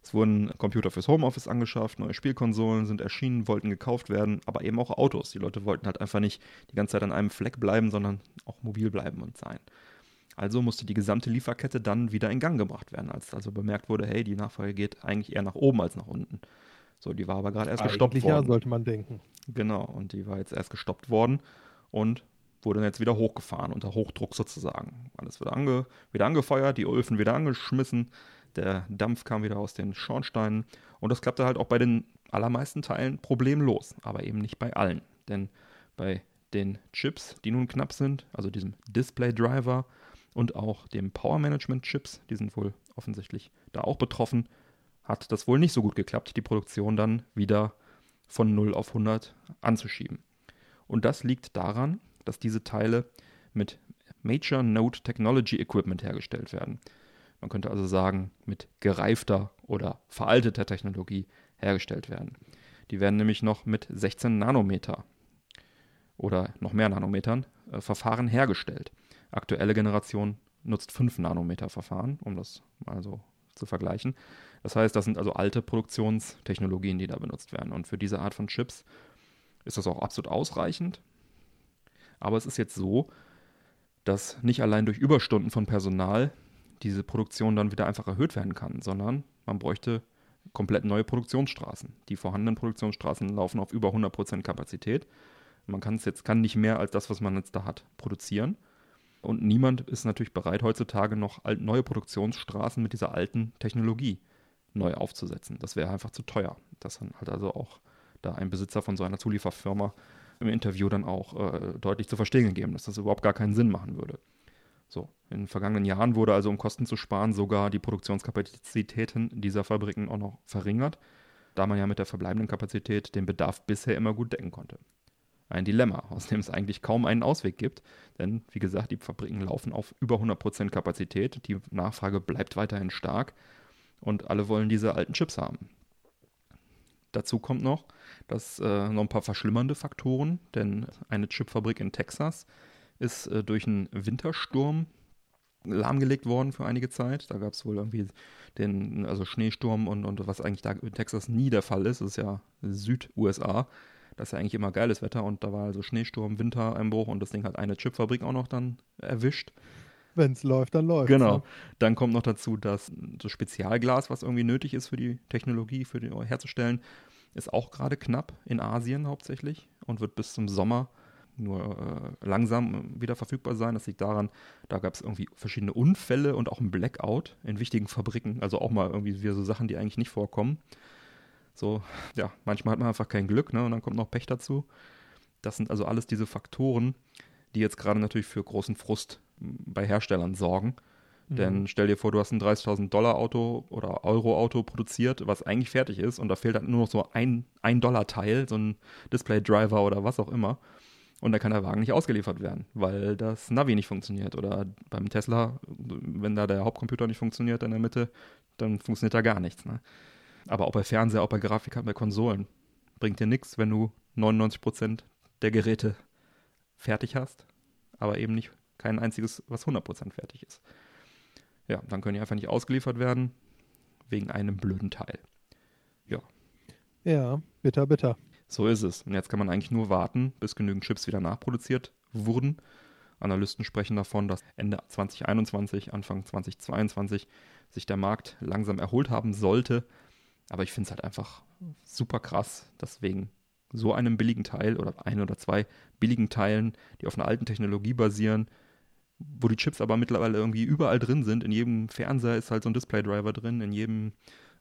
Es wurden Computer fürs Homeoffice angeschafft, neue Spielkonsolen sind erschienen, wollten gekauft werden, aber eben auch Autos. Die Leute wollten halt einfach nicht die ganze Zeit an einem Fleck bleiben, sondern auch mobil bleiben und sein. Also musste die gesamte Lieferkette dann wieder in Gang gebracht werden, als also bemerkt wurde, hey, die Nachfrage geht eigentlich eher nach oben als nach unten. So, die war aber gerade erst Eigentlich gestoppt worden. ja, sollte man denken. Genau, und die war jetzt erst gestoppt worden und wurde jetzt wieder hochgefahren, unter Hochdruck sozusagen. Alles wieder, ange, wieder angefeuert, die Öfen wieder angeschmissen, der Dampf kam wieder aus den Schornsteinen und das klappte halt auch bei den allermeisten Teilen problemlos, aber eben nicht bei allen. Denn bei den Chips, die nun knapp sind, also diesem Display Driver und auch dem Power Management Chips, die sind wohl offensichtlich da auch betroffen, hat das wohl nicht so gut geklappt, die Produktion dann wieder von 0 auf 100 anzuschieben. Und das liegt daran, dass diese Teile mit Major Node Technology Equipment hergestellt werden. Man könnte also sagen, mit gereifter oder veralteter Technologie hergestellt werden. Die werden nämlich noch mit 16 Nanometer oder noch mehr Nanometern äh, Verfahren hergestellt. Aktuelle Generation nutzt 5 Nanometer Verfahren, um das mal so zu vergleichen. Das heißt, das sind also alte Produktionstechnologien, die da benutzt werden. Und für diese Art von Chips ist das auch absolut ausreichend. Aber es ist jetzt so, dass nicht allein durch Überstunden von Personal diese Produktion dann wieder einfach erhöht werden kann, sondern man bräuchte komplett neue Produktionsstraßen. Die vorhandenen Produktionsstraßen laufen auf über 100% Kapazität. Man kann es jetzt kann nicht mehr als das, was man jetzt da hat, produzieren. Und niemand ist natürlich bereit, heutzutage noch neue Produktionsstraßen mit dieser alten Technologie neu aufzusetzen. Das wäre einfach zu teuer. Das hat also auch da ein Besitzer von so einer Zulieferfirma im Interview dann auch äh, deutlich zu verstehen gegeben, dass das überhaupt gar keinen Sinn machen würde. So, in den vergangenen Jahren wurde also, um Kosten zu sparen, sogar die Produktionskapazitäten dieser Fabriken auch noch verringert, da man ja mit der verbleibenden Kapazität den Bedarf bisher immer gut decken konnte. Ein Dilemma, aus dem es eigentlich kaum einen Ausweg gibt, denn wie gesagt, die Fabriken laufen auf über 100% Kapazität, die Nachfrage bleibt weiterhin stark und alle wollen diese alten Chips haben. Dazu kommt noch, dass äh, noch ein paar verschlimmernde Faktoren, denn eine Chipfabrik in Texas ist äh, durch einen Wintersturm lahmgelegt worden für einige Zeit. Da gab es wohl irgendwie den, also Schneesturm und, und was eigentlich da in Texas nie der Fall ist, das ist ja Süd-USA. Das ist ja eigentlich immer geiles Wetter und da war also Schneesturm, Wintereinbruch und das Ding hat eine Chipfabrik auch noch dann erwischt. Wenn es läuft, dann läuft Genau. Ne? Dann kommt noch dazu, dass das Spezialglas, was irgendwie nötig ist für die Technologie, für die herzustellen, ist auch gerade knapp in Asien hauptsächlich und wird bis zum Sommer nur äh, langsam wieder verfügbar sein. Das liegt daran, da gab es irgendwie verschiedene Unfälle und auch ein Blackout in wichtigen Fabriken. Also auch mal irgendwie wieder so Sachen, die eigentlich nicht vorkommen. So, ja, manchmal hat man einfach kein Glück, ne? Und dann kommt noch Pech dazu. Das sind also alles diese Faktoren, die jetzt gerade natürlich für großen Frust bei Herstellern sorgen. Mhm. Denn stell dir vor, du hast ein 30.000 Dollar Auto oder Euro Auto produziert, was eigentlich fertig ist und da fehlt halt nur noch so ein, ein Dollar Teil, so ein Display Driver oder was auch immer. Und da kann der Wagen nicht ausgeliefert werden, weil das Navi nicht funktioniert. Oder beim Tesla, wenn da der Hauptcomputer nicht funktioniert in der Mitte, dann funktioniert da gar nichts. Ne? Aber auch bei Fernseher, auch bei Grafikkarten, bei Konsolen bringt dir nichts, wenn du 99% der Geräte fertig hast, aber eben nicht kein einziges, was 100% fertig ist. Ja, dann können die einfach nicht ausgeliefert werden, wegen einem blöden Teil. Ja. Ja, bitter, bitter. So ist es. Und jetzt kann man eigentlich nur warten, bis genügend Chips wieder nachproduziert wurden. Analysten sprechen davon, dass Ende 2021, Anfang 2022 sich der Markt langsam erholt haben sollte. Aber ich finde es halt einfach super krass, dass wegen so einem billigen Teil oder ein oder zwei billigen Teilen, die auf einer alten Technologie basieren, wo die Chips aber mittlerweile irgendwie überall drin sind. In jedem Fernseher ist halt so ein Display-Driver drin, in jedem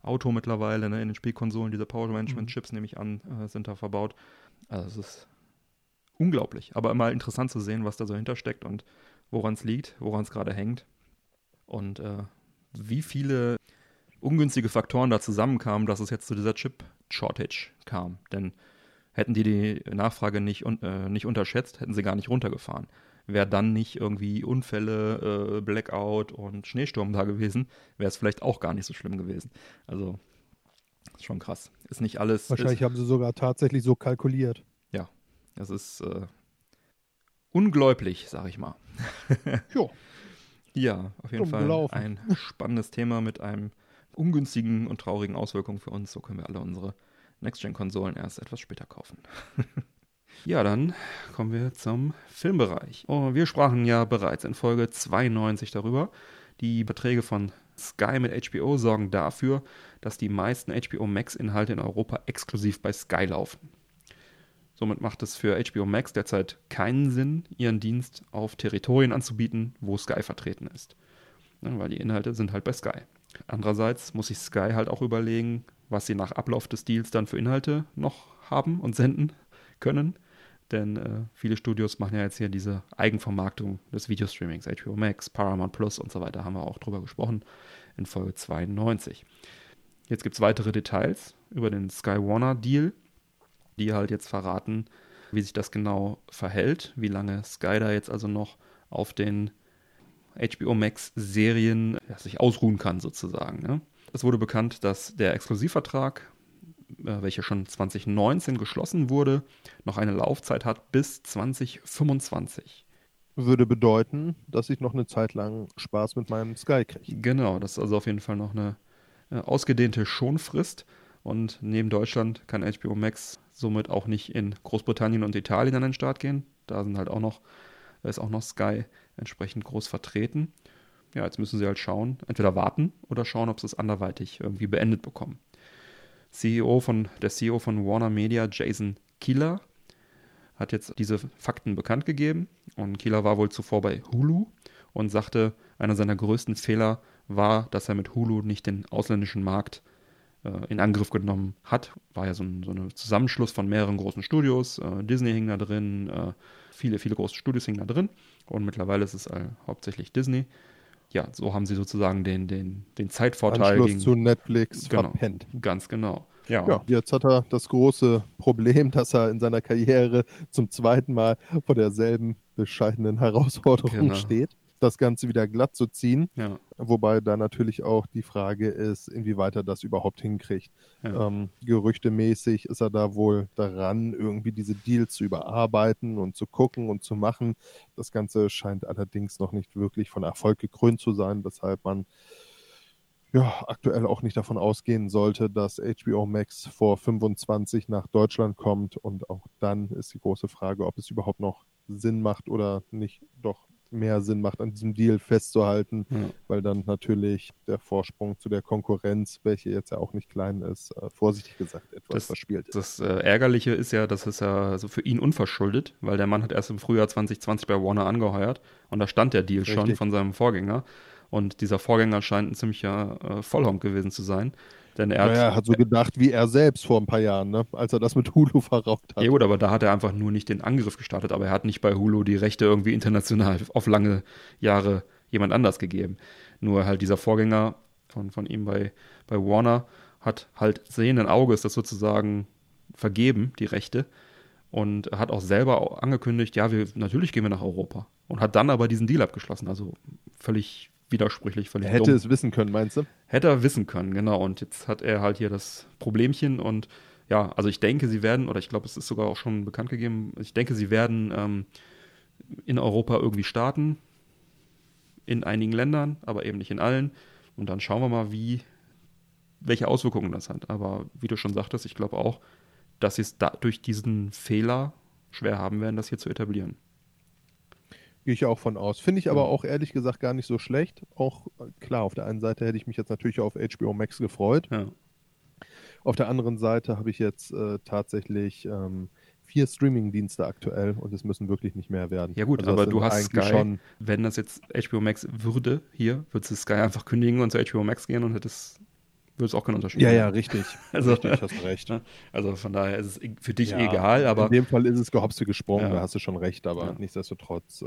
Auto mittlerweile, ne, in den Spielkonsolen, diese Power-Management-Chips, nehme ich an, äh, sind da verbaut. Also es ist unglaublich, aber immer interessant zu sehen, was da so hintersteckt und woran es liegt, woran es gerade hängt und äh, wie viele ungünstige Faktoren da zusammenkamen, dass es jetzt zu dieser Chip-Shortage kam. Denn hätten die die Nachfrage nicht, äh, nicht unterschätzt, hätten sie gar nicht runtergefahren wäre dann nicht irgendwie Unfälle, äh, Blackout und Schneesturm da gewesen, wäre es vielleicht auch gar nicht so schlimm gewesen. Also ist schon krass. Ist nicht alles. Wahrscheinlich ist, haben sie sogar tatsächlich so kalkuliert. Ja, es ist äh, ungläubig, sag ich mal. jo. Ja, auf jeden Fall ein spannendes Thema mit einem ungünstigen und traurigen Auswirkungen für uns. So können wir alle unsere Next-Gen-Konsolen erst etwas später kaufen. Ja, dann kommen wir zum Filmbereich. Oh, wir sprachen ja bereits in Folge 92 darüber. Die Beträge von Sky mit HBO sorgen dafür, dass die meisten HBO Max-Inhalte in Europa exklusiv bei Sky laufen. Somit macht es für HBO Max derzeit keinen Sinn, ihren Dienst auf Territorien anzubieten, wo Sky vertreten ist. Ja, weil die Inhalte sind halt bei Sky. Andererseits muss sich Sky halt auch überlegen, was sie nach Ablauf des Deals dann für Inhalte noch haben und senden können. Denn äh, viele Studios machen ja jetzt hier diese Eigenvermarktung des Videostreamings, HBO Max, Paramount Plus und so weiter, haben wir auch drüber gesprochen in Folge 92. Jetzt gibt es weitere Details über den Sky Warner Deal, die halt jetzt verraten, wie sich das genau verhält, wie lange Sky da jetzt also noch auf den HBO Max Serien ja, sich ausruhen kann sozusagen. Ne? Es wurde bekannt, dass der Exklusivvertrag welche schon 2019 geschlossen wurde, noch eine Laufzeit hat bis 2025. Würde bedeuten, dass ich noch eine Zeit lang Spaß mit meinem Sky kriege. Genau, das ist also auf jeden Fall noch eine äh, ausgedehnte Schonfrist. Und neben Deutschland kann HBO Max somit auch nicht in Großbritannien und Italien an den Start gehen. Da sind halt auch noch, da ist auch noch Sky entsprechend groß vertreten. Ja, jetzt müssen sie halt schauen, entweder warten oder schauen, ob sie es anderweitig irgendwie beendet bekommen. CEO von, der CEO von Warner Media, Jason Kieler, hat jetzt diese Fakten bekannt gegeben. Und Kieler war wohl zuvor bei Hulu und sagte, einer seiner größten Fehler war, dass er mit Hulu nicht den ausländischen Markt äh, in Angriff genommen hat. War ja so ein, so ein Zusammenschluss von mehreren großen Studios. Äh, Disney hing da drin, äh, viele, viele große Studios hingen da drin. Und mittlerweile ist es äh, hauptsächlich Disney ja, so haben sie sozusagen den, den, den Zeitvorteil. Anschluss gegen, zu Netflix genau, verpennt. Ganz genau. Ja. ja, jetzt hat er das große Problem, dass er in seiner Karriere zum zweiten Mal vor derselben bescheidenen Herausforderung genau. steht, das Ganze wieder glatt zu ziehen. Ja. Wobei da natürlich auch die Frage ist, inwieweit er das überhaupt hinkriegt. Ja. Ähm, gerüchtemäßig ist er da wohl daran, irgendwie diese Deals zu überarbeiten und zu gucken und zu machen. Das Ganze scheint allerdings noch nicht wirklich von Erfolg gekrönt zu sein, weshalb man ja, aktuell auch nicht davon ausgehen sollte, dass HBO Max vor 25 nach Deutschland kommt. Und auch dann ist die große Frage, ob es überhaupt noch Sinn macht oder nicht doch mehr Sinn macht, an diesem Deal festzuhalten, ja. weil dann natürlich der Vorsprung zu der Konkurrenz, welche jetzt ja auch nicht klein ist, äh, vorsichtig gesagt etwas das, verspielt ist. Das äh, Ärgerliche ist ja, dass es ja also für ihn unverschuldet, weil der Mann hat erst im Frühjahr 2020 bei Warner angeheuert und da stand der Deal Richtig. schon von seinem Vorgänger. Und dieser Vorgänger scheint ein ziemlicher äh, Vollhonk gewesen zu sein. Denn er naja, hat, hat so gedacht wie er selbst vor ein paar Jahren, ne? als er das mit Hulu verraucht hat. Ja gut, aber da hat er einfach nur nicht den Angriff gestartet, aber er hat nicht bei Hulu die Rechte irgendwie international auf lange Jahre jemand anders gegeben. Nur halt dieser Vorgänger von, von ihm bei, bei Warner hat halt sehenden Auges das sozusagen vergeben, die Rechte. Und hat auch selber angekündigt, ja, wir natürlich gehen wir nach Europa. Und hat dann aber diesen Deal abgeschlossen. Also völlig widersprüchlich, völlig er Hätte dumm. es wissen können, meinst du? Hätte er wissen können, genau. Und jetzt hat er halt hier das Problemchen und ja, also ich denke, sie werden, oder ich glaube, es ist sogar auch schon bekannt gegeben, ich denke, sie werden ähm, in Europa irgendwie starten, in einigen Ländern, aber eben nicht in allen. Und dann schauen wir mal, wie, welche Auswirkungen das hat. Aber wie du schon sagtest, ich glaube auch, dass sie es da durch diesen Fehler schwer haben werden, das hier zu etablieren. Gehe ich auch von aus. Finde ich aber auch ehrlich gesagt gar nicht so schlecht. Auch klar, auf der einen Seite hätte ich mich jetzt natürlich auf HBO Max gefreut. Ja. Auf der anderen Seite habe ich jetzt äh, tatsächlich ähm, vier Streaming-Dienste aktuell und es müssen wirklich nicht mehr werden. Ja gut, Also aber du hast Sky, schon wenn das jetzt HBO Max würde hier, würdest du Sky einfach kündigen und zu HBO Max gehen und hättest, würde es auch keinen Unterschied Ja, ja, machen. richtig. Also- richtig, hast du recht. Ne? Also von daher ist es für dich Ja, egal, aber in dem Fall ist es gehopst wie gesprungen, Ja. da hast du schon recht, aber Ja. nichtsdestotrotz, äh,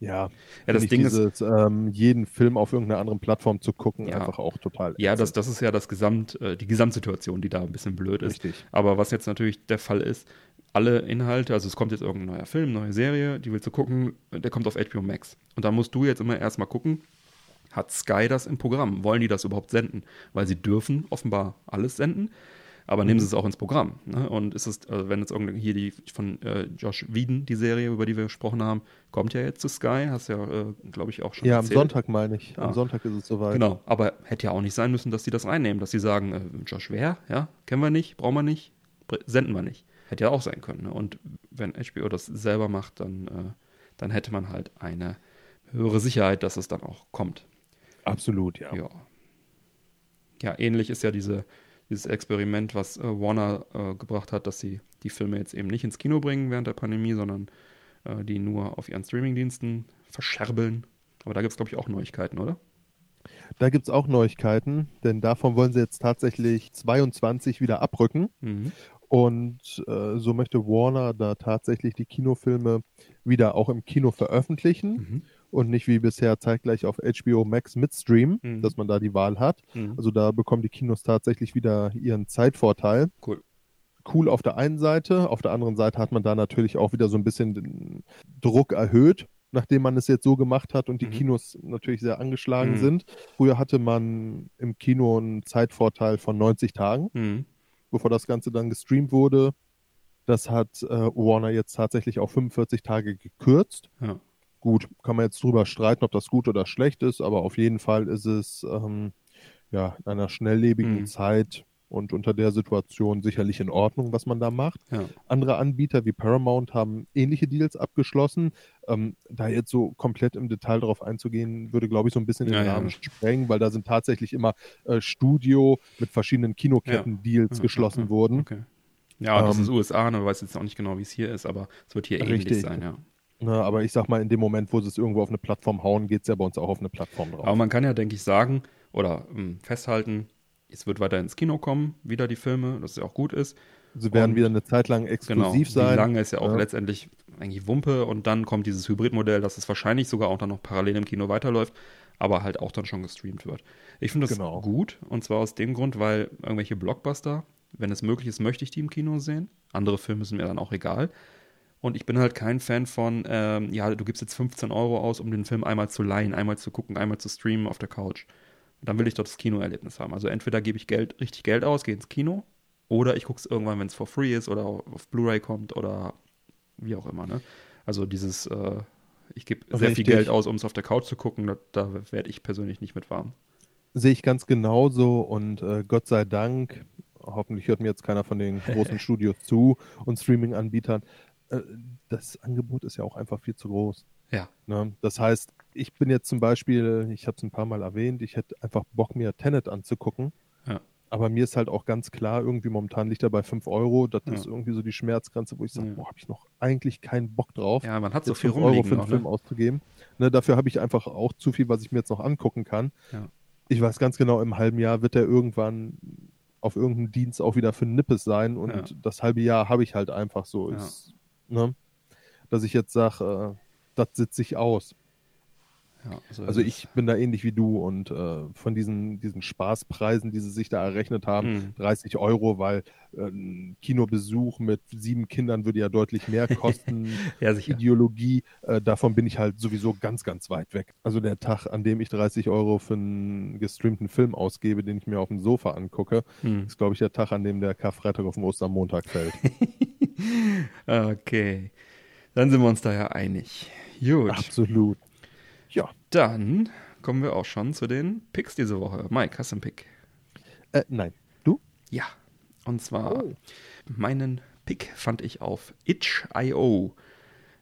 ja, ja, das Ding ist, dieses, ähm, jeden Film auf irgendeiner anderen Plattform zu gucken, Ja. einfach auch total. ja, das, das ist ja das Gesamt, äh, die Gesamtsituation, die da ein bisschen blöd ist. richtig. Aber was jetzt natürlich der Fall ist, alle Inhalte, also es kommt jetzt irgendein neuer Film, neue Serie, die willst du gucken, der kommt auf HBO Max. Und da musst du jetzt immer erstmal gucken, hat Sky das im Programm? Wollen die das überhaupt senden? Weil sie dürfen offenbar alles senden, aber nehmen sie es auch ins Programm. Ne? Und ist es, also wenn jetzt irgendwie hier die von äh, Josh Whedon, die Serie, über die wir gesprochen haben, kommt ja jetzt zu Sky, hast ja, äh, glaube ich, auch schon Ja, am erzählt. Sonntag meine ich. Ja. Am Sonntag ist es soweit. Genau, aber hätte ja auch nicht sein müssen, dass die das reinnehmen, dass sie sagen, äh, Josh Wer, ja, kennen wir nicht, brauchen wir nicht, senden wir nicht. Hätte ja auch sein können. Ne? Und wenn HBO das selber macht, dann, äh, dann hätte man halt eine höhere Sicherheit, dass es dann auch kommt. Absolut, ja. Ja. Ja, ähnlich ist ja diese, dieses Experiment, was äh, Warner äh, gebracht hat, dass sie die Filme jetzt eben nicht ins Kino bringen während der Pandemie, sondern äh, die nur auf ihren Streamingdiensten verscherbeln. Aber da gibt es, glaube ich, auch Neuigkeiten, oder? Da gibt es auch Neuigkeiten, denn davon wollen sie jetzt tatsächlich 22 wieder abrücken. Mhm. Und äh, so möchte Warner da tatsächlich die Kinofilme wieder auch im Kino veröffentlichen Mhm. Und nicht wie bisher zeitgleich auf HBO Max mitstreamen, Mhm. dass man da die Wahl hat. Mhm. Also da bekommen die Kinos tatsächlich wieder ihren Zeitvorteil. Cool. Cool auf der einen Seite, auf der anderen Seite hat man da natürlich auch wieder so ein bisschen den Druck erhöht, nachdem man es jetzt so gemacht hat und die Mhm. Kinos natürlich sehr angeschlagen Mhm. sind. Früher hatte man im Kino einen Zeitvorteil von 90 Tagen Mhm. bevor das Ganze dann gestreamt wurde. Das hat äh, Warner jetzt tatsächlich auf 45 Tage gekürzt. Ja. Gut, kann man jetzt drüber streiten, ob das gut oder schlecht ist, aber auf jeden Fall ist es ähm, ja in einer schnelllebigen Mhm. Zeit und unter der Situation sicherlich in Ordnung, was man da macht. Ja. Andere Anbieter wie Paramount haben ähnliche Deals abgeschlossen. Ähm, da jetzt so komplett im Detail darauf einzugehen, würde, glaube ich, so ein bisschen den Ja, ja. Rahmen sprengen, weil da sind tatsächlich immer äh, Studio mit verschiedenen Kinoketten-Deals Ja, geschlossen ja, ja. wurden. Okay. Ja, das Ähm, ist USA, ne? weiß jetzt auch nicht genau, wie es hier ist, aber es wird hier ähnlich Richtig. sein, ja. Na, aber ich sag mal, in dem Moment, wo sie es irgendwo auf eine Plattform hauen, geht es ja bei uns auch auf eine Plattform drauf. Aber man kann ja, denke ich, sagen oder ähm, festhalten, es wird weiter ins Kino kommen, wieder die Filme, dass es ja auch gut ist. sie werden und- wieder eine Zeit lang Genau. exklusiv Wie sein. lange ist ja auch Ja. letztendlich eigentlich Wumpe und dann kommt dieses Hybridmodell, dass es wahrscheinlich sogar auch dann noch parallel im Kino weiterläuft, aber halt auch dann schon gestreamt wird. Ich finde das Genau. gut und zwar aus dem Grund, weil irgendwelche Blockbuster, wenn es möglich ist, möchte ich die im Kino sehen. Andere Filme sind mir dann auch egal. Und ich bin halt kein Fan von, ähm, ja, du gibst jetzt 15 Euro aus, um den Film einmal zu leihen, einmal zu gucken, einmal zu streamen auf der Couch. Dann will ich doch das Kinoerlebnis haben. Also entweder gebe ich Geld, richtig Geld aus, gehe ins Kino, oder ich gucke es irgendwann, wenn es for free ist oder auf Blu-ray kommt oder wie auch immer. Ne? Also dieses, äh, ich gebe sehr viel. Geld aus, um es auf der Couch zu gucken, da, da werde ich persönlich nicht mit warm. Sehe ich ganz genauso und äh, Gott sei Dank, hoffentlich hört mir jetzt keiner von den großen Studios zu und Streaming-Anbietern, das Angebot ist ja auch einfach viel zu groß. Ja. Ne? Das heißt, ich bin jetzt zum Beispiel, ich habe es ein paar Mal erwähnt, ich hätte einfach Bock, mir Tenet anzugucken. Ja. Aber mir ist halt auch ganz klar, irgendwie momentan liegt er bei 5 Euro. Das Ja. ist irgendwie so die Schmerzgrenze, wo ich sage, Ja. boah, habe ich noch eigentlich keinen Bock drauf, Ja, man hat so viel 5 Euro rumliegen für einen noch, Film ne? auszugeben. Ne, dafür habe ich einfach auch zu viel, was ich mir jetzt noch angucken kann. Ja. Ich weiß ganz genau, im halben Jahr wird er irgendwann auf irgendeinem Dienst auch wieder für Nippes sein und das halbe Jahr habe ich halt einfach so. Ist, ne, dass ich jetzt sage, äh, das sitze ich aus. Ja, also Also ich bin da ähnlich wie du und äh, von diesen, diesen Spaßpreisen, die sie sich da errechnet haben, Mhm. 30 Euro, weil äh, ein Kinobesuch mit sieben Kindern würde ja deutlich mehr kosten. Ja, sicher. Ideologie, äh, davon bin ich halt sowieso ganz, ganz weit weg. Also der Tag, an dem ich 30 Euro für einen gestreamten Film ausgebe, den ich mir auf dem Sofa angucke, Hm. ist, glaube ich, der Tag, an dem der Karfreitag auf den Ostermontag fällt. Okay. Dann sind wir uns da ja einig. Gut. Absolut. Dann kommen wir auch schon zu den Picks diese Woche. Mike, hast du einen Pick? äh, nein. Du? Ja. Und zwar Oh. meinen Pick fand ich auf itch.io.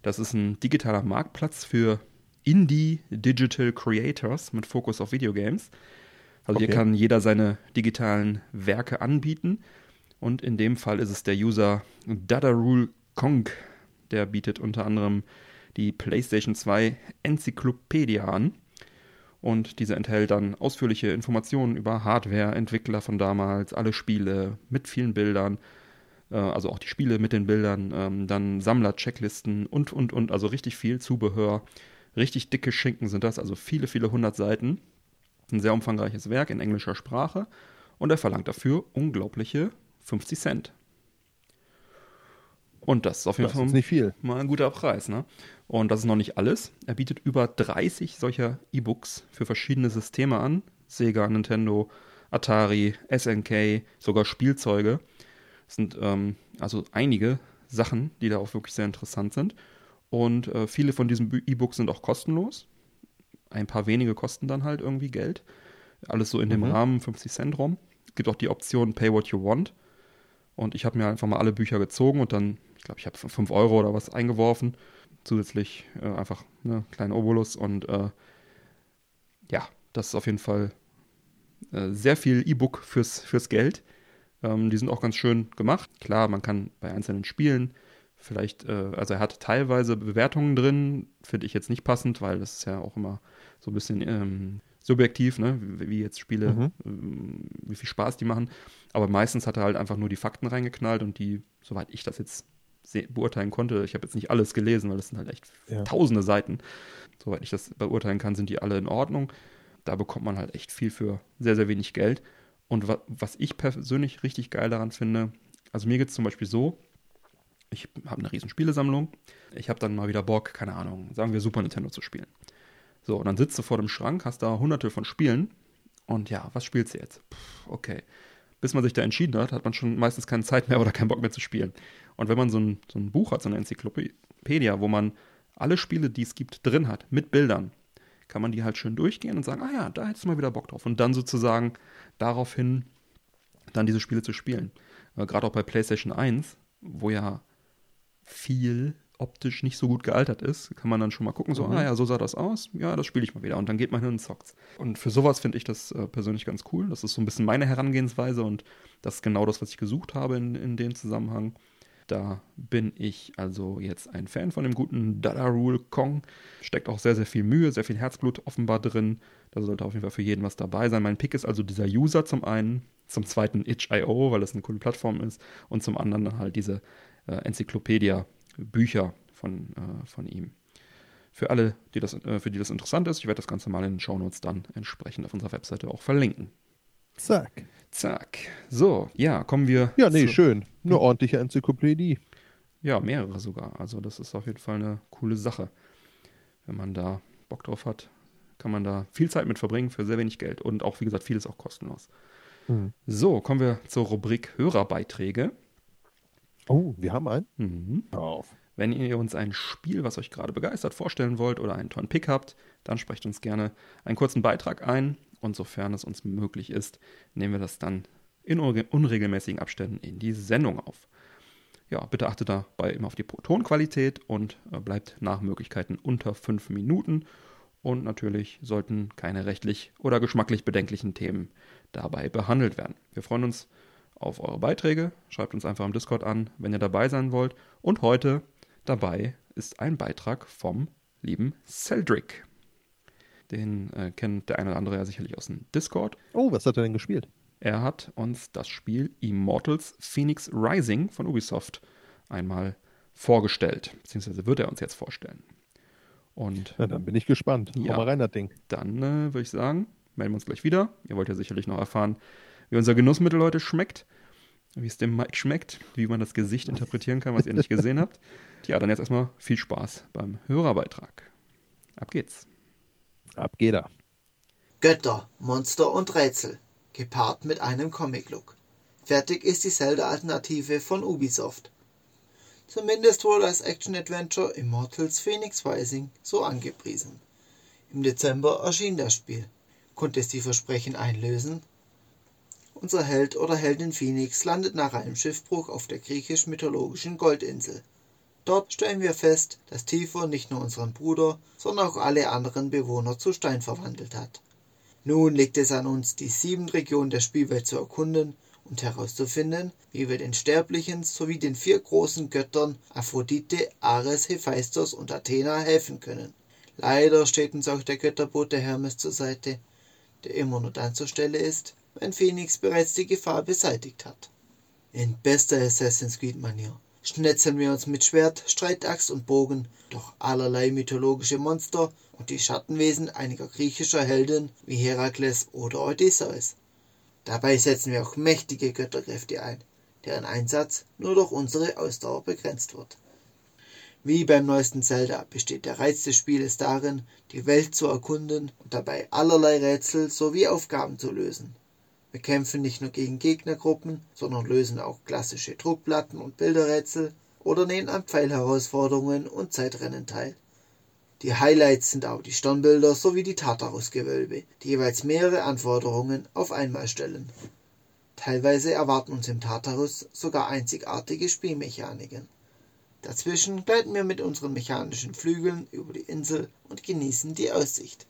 Das ist ein digitaler Marktplatz für Indie Digital Creators mit Fokus auf Videogames. Also hier Okay. kann jeder seine digitalen Werke anbieten. Und in dem Fall ist es der User Dadarul Kong. Der bietet unter anderem die PlayStation 2 Enzyklopädie an. Und diese enthält dann ausführliche Informationen über Hardware, Entwickler von damals, alle Spiele mit vielen Bildern, äh, also auch die Spiele mit den Bildern, ähm, dann Sammler-Checklisten und, und, und, also richtig viel Zubehör. Richtig dicke Schinken sind das, also viele, viele hundert Seiten. Ein sehr umfangreiches Werk in englischer Sprache und er verlangt dafür unglaubliche 50 Cent. Und das ist auf jeden Das Fall ist nicht viel. mal ein guter Preis, ne? Und das ist noch nicht alles. Er bietet über 30 solcher E-Books für verschiedene Systeme an. Sega, Nintendo, Atari, SNK, sogar Spielzeuge. Das sind ähm, also einige Sachen, die da auch wirklich sehr interessant sind. Und äh, viele von diesen E-Books sind auch kostenlos. Ein paar wenige kosten dann halt irgendwie Geld. Alles so in dem Mhm. Rahmen, 50 Cent rum. Es gibt auch die Option Pay What You Want. Und ich habe mir einfach mal alle Bücher gezogen und dann, ich glaube, ich habe 5 Euro oder was eingeworfen. Zusätzlich äh, einfach ne, kleinen Obolus und äh, ja, das ist auf jeden Fall äh, sehr viel E-Book fürs, fürs Geld. Ähm, die sind auch ganz schön gemacht. Klar, man kann bei einzelnen Spielen vielleicht, äh, also er hat teilweise Bewertungen drin, finde ich jetzt nicht passend, weil das ist ja auch immer so ein bisschen ähm, subjektiv, ne? wie, wie jetzt Spiele, Mhm. ähm, wie viel Spaß die machen. Aber meistens hat er halt einfach nur die Fakten reingeknallt und die, soweit ich das jetzt beurteilen konnte, ich habe jetzt nicht alles gelesen, weil das sind halt echt Ja. tausende Seiten. Soweit ich das beurteilen kann, sind die alle in Ordnung. Da bekommt man halt echt viel für sehr, sehr wenig Geld. Und wa was ich persönlich richtig geil daran finde, also mir geht es zum Beispiel so, ich habe eine riesen Spielesammlung, ich habe dann mal wieder Bock, keine Ahnung, sagen wir Super Nintendo zu spielen. So, und dann sitzt du vor dem Schrank, hast da hunderte von Spielen und ja, was spielst du jetzt? Pff, okay. Bis man sich da entschieden hat, hat man schon meistens keine Zeit mehr oder keinen Bock mehr zu spielen. Und wenn man so ein, so ein Buch hat, so eine Enzyklopädie, wo man alle Spiele, die es gibt, drin hat, mit Bildern, kann man die halt schön durchgehen und sagen, ah ja, da hättest du mal wieder Bock drauf. Und dann sozusagen daraufhin dann diese Spiele zu spielen. Äh, Gerade auch bei PlayStation 1, wo ja viel optisch nicht so gut gealtert ist, kann man dann schon mal gucken, so, Mhm. ah ja, so sah das aus, ja, das spiele ich mal wieder. Und dann geht man hin und zockt's. Und für sowas finde ich das äh, persönlich ganz cool. Das ist so ein bisschen meine Herangehensweise und das ist genau das, was ich gesucht habe in, in dem Zusammenhang. Da bin ich also jetzt ein Fan von dem guten Dada Rule Kong. Steckt auch sehr, sehr viel Mühe, sehr viel Herzblut offenbar drin. Da sollte auf jeden Fall für jeden was dabei sein. Mein Pick ist also dieser User zum einen, zum zweiten itch.io, weil das eine coole Plattform ist, und zum anderen halt diese äh, Enzyklopädie, Bücher von, äh, von ihm. Für alle, die das, äh, für die das interessant ist, ich werde das Ganze mal in den Shownotes dann entsprechend auf unserer Webseite auch verlinken. Zack. Zack. So, ja, kommen wir. Ja, nee, schön. Eine ordentliche Enzyklopädie. Ja, mehrere sogar. Also das ist auf jeden Fall eine coole Sache. Wenn man da Bock drauf hat, kann man da viel Zeit mit verbringen für sehr wenig Geld. Und auch, wie gesagt, vieles auch kostenlos. Mhm. So, kommen wir zur Rubrik Hörerbeiträge. Oh, wir haben einen. Mhm. Auf. Wenn ihr uns ein Spiel, was euch gerade begeistert, vorstellen wollt oder einen tollen Pick habt, dann sprecht uns gerne einen kurzen Beitrag ein. Und sofern es uns möglich ist, nehmen wir das dann in unre- unregelmäßigen Abständen in die Sendung auf. Ja, bitte achtet dabei immer auf die Tonqualität und äh, bleibt nach Möglichkeiten unter fünf Minuten. Und natürlich sollten keine rechtlich oder geschmacklich bedenklichen Themen dabei behandelt werden. Wir freuen uns auf eure Beiträge. Schreibt uns einfach im Discord an, wenn ihr dabei sein wollt. Und heute dabei ist ein Beitrag vom lieben Celdrick. Den äh, kennt der eine oder andere ja sicherlich aus dem Discord. Oh, was hat er denn gespielt? Er hat uns das Spiel Immortals Phoenix Rising von Ubisoft einmal vorgestellt. Beziehungsweise wird er uns jetzt vorstellen. Und Na, dann bin ich gespannt. Ja. Hau mal rein, das Ding. dann äh, würde ich sagen, melden wir uns gleich wieder. Ihr wollt ja sicherlich noch erfahren, wie unser Genussmittel heute schmeckt, wie es dem Mike schmeckt, wie man das Gesicht interpretieren kann, was ihr nicht gesehen habt. Ja, dann jetzt erstmal viel Spaß beim Hörerbeitrag. Ab geht's. Ab geht er. Götter, Monster und Rätsel, gepaart mit einem Comic-Look. Fertig ist die Zelda-Alternative von Ubisoft. Zumindest wurde das Action-Adventure Immortals Phoenix Rising so angepriesen. Im Dezember erschien das Spiel. Konnte es die Versprechen einlösen? Unser Held oder Heldin Phoenix landet nach einem Schiffbruch auf der griechisch-mythologischen Goldinsel. Dort stellen wir fest, dass Tifa nicht nur unseren Bruder, sondern auch alle anderen Bewohner zu Stein verwandelt hat. Nun liegt es an uns, die sieben Regionen der Spielwelt zu erkunden und herauszufinden, wie wir den Sterblichen sowie den vier großen Göttern Aphrodite, Ares, Hephaistos und Athena helfen können. Leider steht uns auch der Götterbote Hermes zur Seite, der immer nur dann zur Stelle ist, wenn Phoenix bereits die Gefahr beseitigt hat. In bester Assassin's Creed-Manier schnetzeln wir uns mit Schwert, Streitaxt und Bogen durch allerlei mythologische Monster und die Schattenwesen einiger griechischer Helden wie Herakles oder Odysseus. Dabei setzen wir auch mächtige Götterkräfte ein, deren Einsatz nur durch unsere Ausdauer begrenzt wird. Wie beim neuesten Zelda besteht der Reiz des Spieles darin, die Welt zu erkunden und dabei allerlei Rätsel sowie Aufgaben zu lösen. Wir kämpfen nicht nur gegen Gegnergruppen, sondern lösen auch klassische Druckplatten und Bilderrätsel oder nehmen an Pfeilherausforderungen und Zeitrennen teil. Die Highlights sind auch die Sternbilder sowie die Tartarus-Gewölbe, die jeweils mehrere Anforderungen auf einmal stellen. Teilweise erwarten uns im Tartarus sogar einzigartige Spielmechaniken. Dazwischen gleiten wir mit unseren mechanischen Flügeln über die Insel und genießen die Aussicht.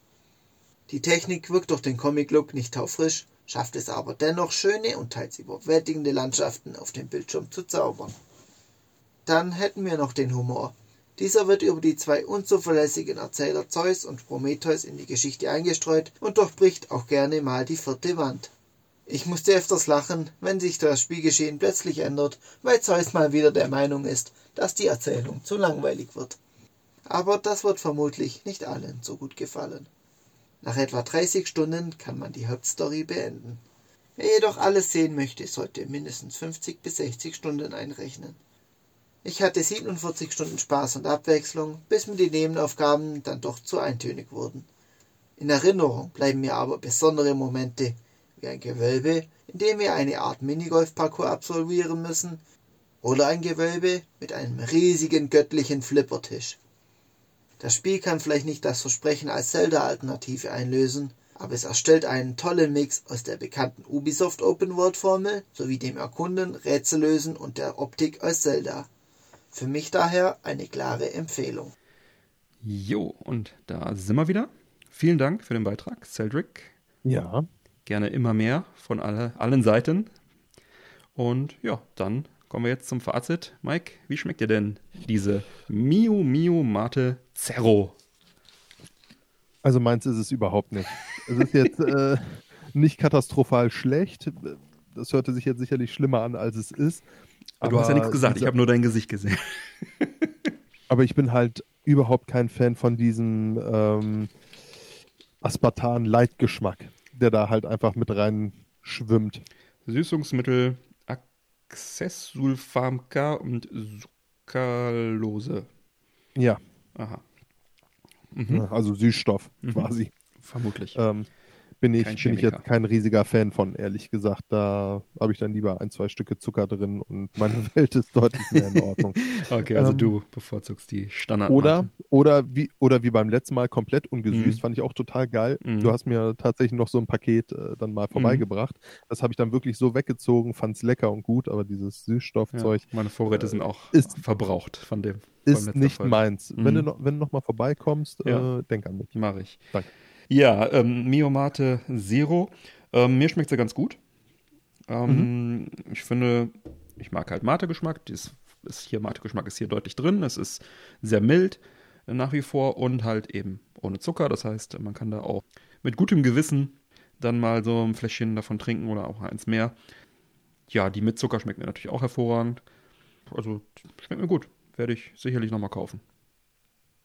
Die Technik wirkt durch den Comic-Look nicht taufrisch, schafft es aber dennoch schöne und teils überwältigende Landschaften auf dem Bildschirm zu zaubern. Dann hätten wir noch den Humor. Dieser wird über die zwei unzuverlässigen Erzähler Zeus und Prometheus in die Geschichte eingestreut und durchbricht auch gerne mal die vierte Wand. Ich musste öfters lachen, wenn sich das Spielgeschehen plötzlich ändert, weil Zeus mal wieder der Meinung ist, dass die Erzählung zu langweilig wird. Aber das wird vermutlich nicht allen so gut gefallen. Nach etwa 30 Stunden kann man die Hauptstory beenden. Wer jedoch alles sehen möchte, sollte mindestens 50 bis 60 Stunden einrechnen. Ich hatte 47 Stunden Spaß und Abwechslung, bis mir die Nebenaufgaben dann doch zu eintönig wurden. In Erinnerung bleiben mir aber besondere Momente, wie ein Gewölbe, in dem wir eine Art Minigolf-Parcours absolvieren müssen, oder ein Gewölbe mit einem riesigen göttlichen Flippertisch. Das Spiel kann vielleicht nicht das Versprechen als Zelda-Alternative einlösen, aber es erstellt einen tollen Mix aus der bekannten Ubisoft Open World Formel sowie dem Erkunden, Rätsellösen und der Optik aus Zelda. Für mich daher eine klare Empfehlung. Jo, und da sind wir wieder. Vielen Dank für den Beitrag, Celdric. Ja. Gerne immer mehr von alle, allen Seiten. Und ja, dann kommen wir jetzt zum Fazit. Mike, wie schmeckt dir denn diese Mio Mio Mate Zerro? Also meins ist es überhaupt nicht. Es ist jetzt äh, nicht katastrophal schlecht. Das hörte sich jetzt sicherlich schlimmer an, als es ist. du hast ja nichts gesagt, ich habe nur dein Gesicht gesehen. aber ich bin halt überhaupt kein Fan von diesem ähm, Aspartan-Leitgeschmack, der da halt einfach mit rein schwimmt. Süßungsmittel Accessulfam-K und Sucralose. Ja. Aha. Mhm. Also Süßstoff Mhm. quasi. Vermutlich. Ähm, bin ich, bin ich jetzt kein riesiger Fan von, ehrlich gesagt. Da habe ich dann lieber ein, zwei Stücke Zucker drin und meine Welt ist deutlich mehr in Ordnung. Okay, also ähm, du bevorzugst die Standard. Oder, oder, wie, oder wie beim letzten Mal komplett ungesüßt, Mhm. fand ich auch total geil. Mhm. Du hast mir tatsächlich noch so ein Paket äh, dann mal vorbeigebracht. Das habe ich dann wirklich so weggezogen, fand es lecker und gut, aber dieses ja, Süßstoffzeug meine Vorräte äh, sind auch ist- verbraucht von dem. ist nicht Folge. meins. Wenn, Mhm. du noch, wenn du noch mal vorbeikommst, Ja. äh, denk an mich. Mache ich. Danke. Ja, ähm, Mio Mate Zero. Ähm, mir schmeckt sie ganz gut. Ähm, Mhm. Ich finde, ich mag halt Mate-Geschmack. Hier Mate-Geschmack ist hier deutlich drin. Es ist sehr mild äh, nach wie vor und halt eben ohne Zucker. Das heißt, man kann da auch mit gutem Gewissen dann mal so ein Fläschchen davon trinken oder auch eins mehr. Ja, die mit Zucker schmeckt mir natürlich auch hervorragend. Also schmeckt mir gut. Werde ich sicherlich nochmal kaufen.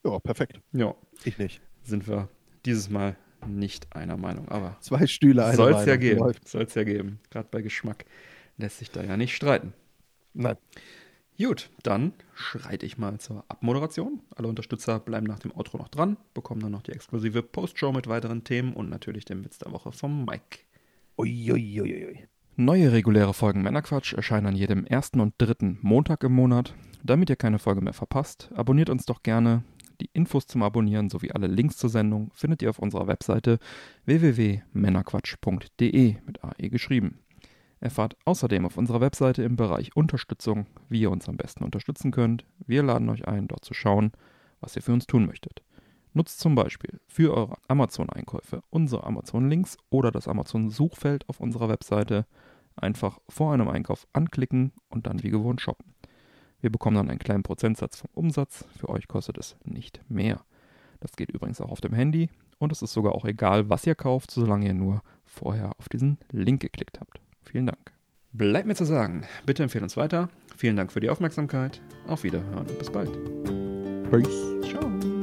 Ja, perfekt. Ja, Ich nicht. sind wir dieses Mal nicht einer Meinung. Aber Zwei Stühle, eine soll es Meinung. ja geben. Soll es ja geben. Gerade bei Geschmack lässt sich da ja nicht streiten. Nein. Gut, dann schreite ich mal zur Abmoderation. Alle Unterstützer bleiben nach dem Outro noch dran, bekommen dann noch die exklusive Postshow mit weiteren Themen und natürlich den Witz der Woche vom Mike. Uiuiuiui. Neue reguläre Folgen Männerquatsch erscheinen an jedem ersten und dritten Montag im Monat. Damit ihr keine Folge mehr verpasst, abonniert uns doch gerne. Die Infos zum Abonnieren sowie alle Links zur Sendung findet ihr auf unserer Webseite www.männerquatsch.de mit AE geschrieben. Erfahrt außerdem auf unserer Webseite im Bereich Unterstützung, wie ihr uns am besten unterstützen könnt. Wir laden euch ein, dort zu schauen, was ihr für uns tun möchtet. Nutzt zum Beispiel für eure Amazon-Einkäufe unsere Amazon-Links oder das Amazon-Suchfeld auf unserer Webseite. Einfach vor einem Einkauf anklicken und dann wie gewohnt shoppen. Wir bekommen dann einen kleinen Prozentsatz vom Umsatz. Für euch kostet es nicht mehr. Das geht übrigens auch auf dem Handy und es ist sogar auch egal, was ihr kauft, solange ihr nur vorher auf diesen Link geklickt habt. Vielen Dank. Bleibt mir zu sagen, bitte empfehlen uns weiter. Vielen Dank für die Aufmerksamkeit. Auf Wiederhören und bis bald. Peace. Ciao.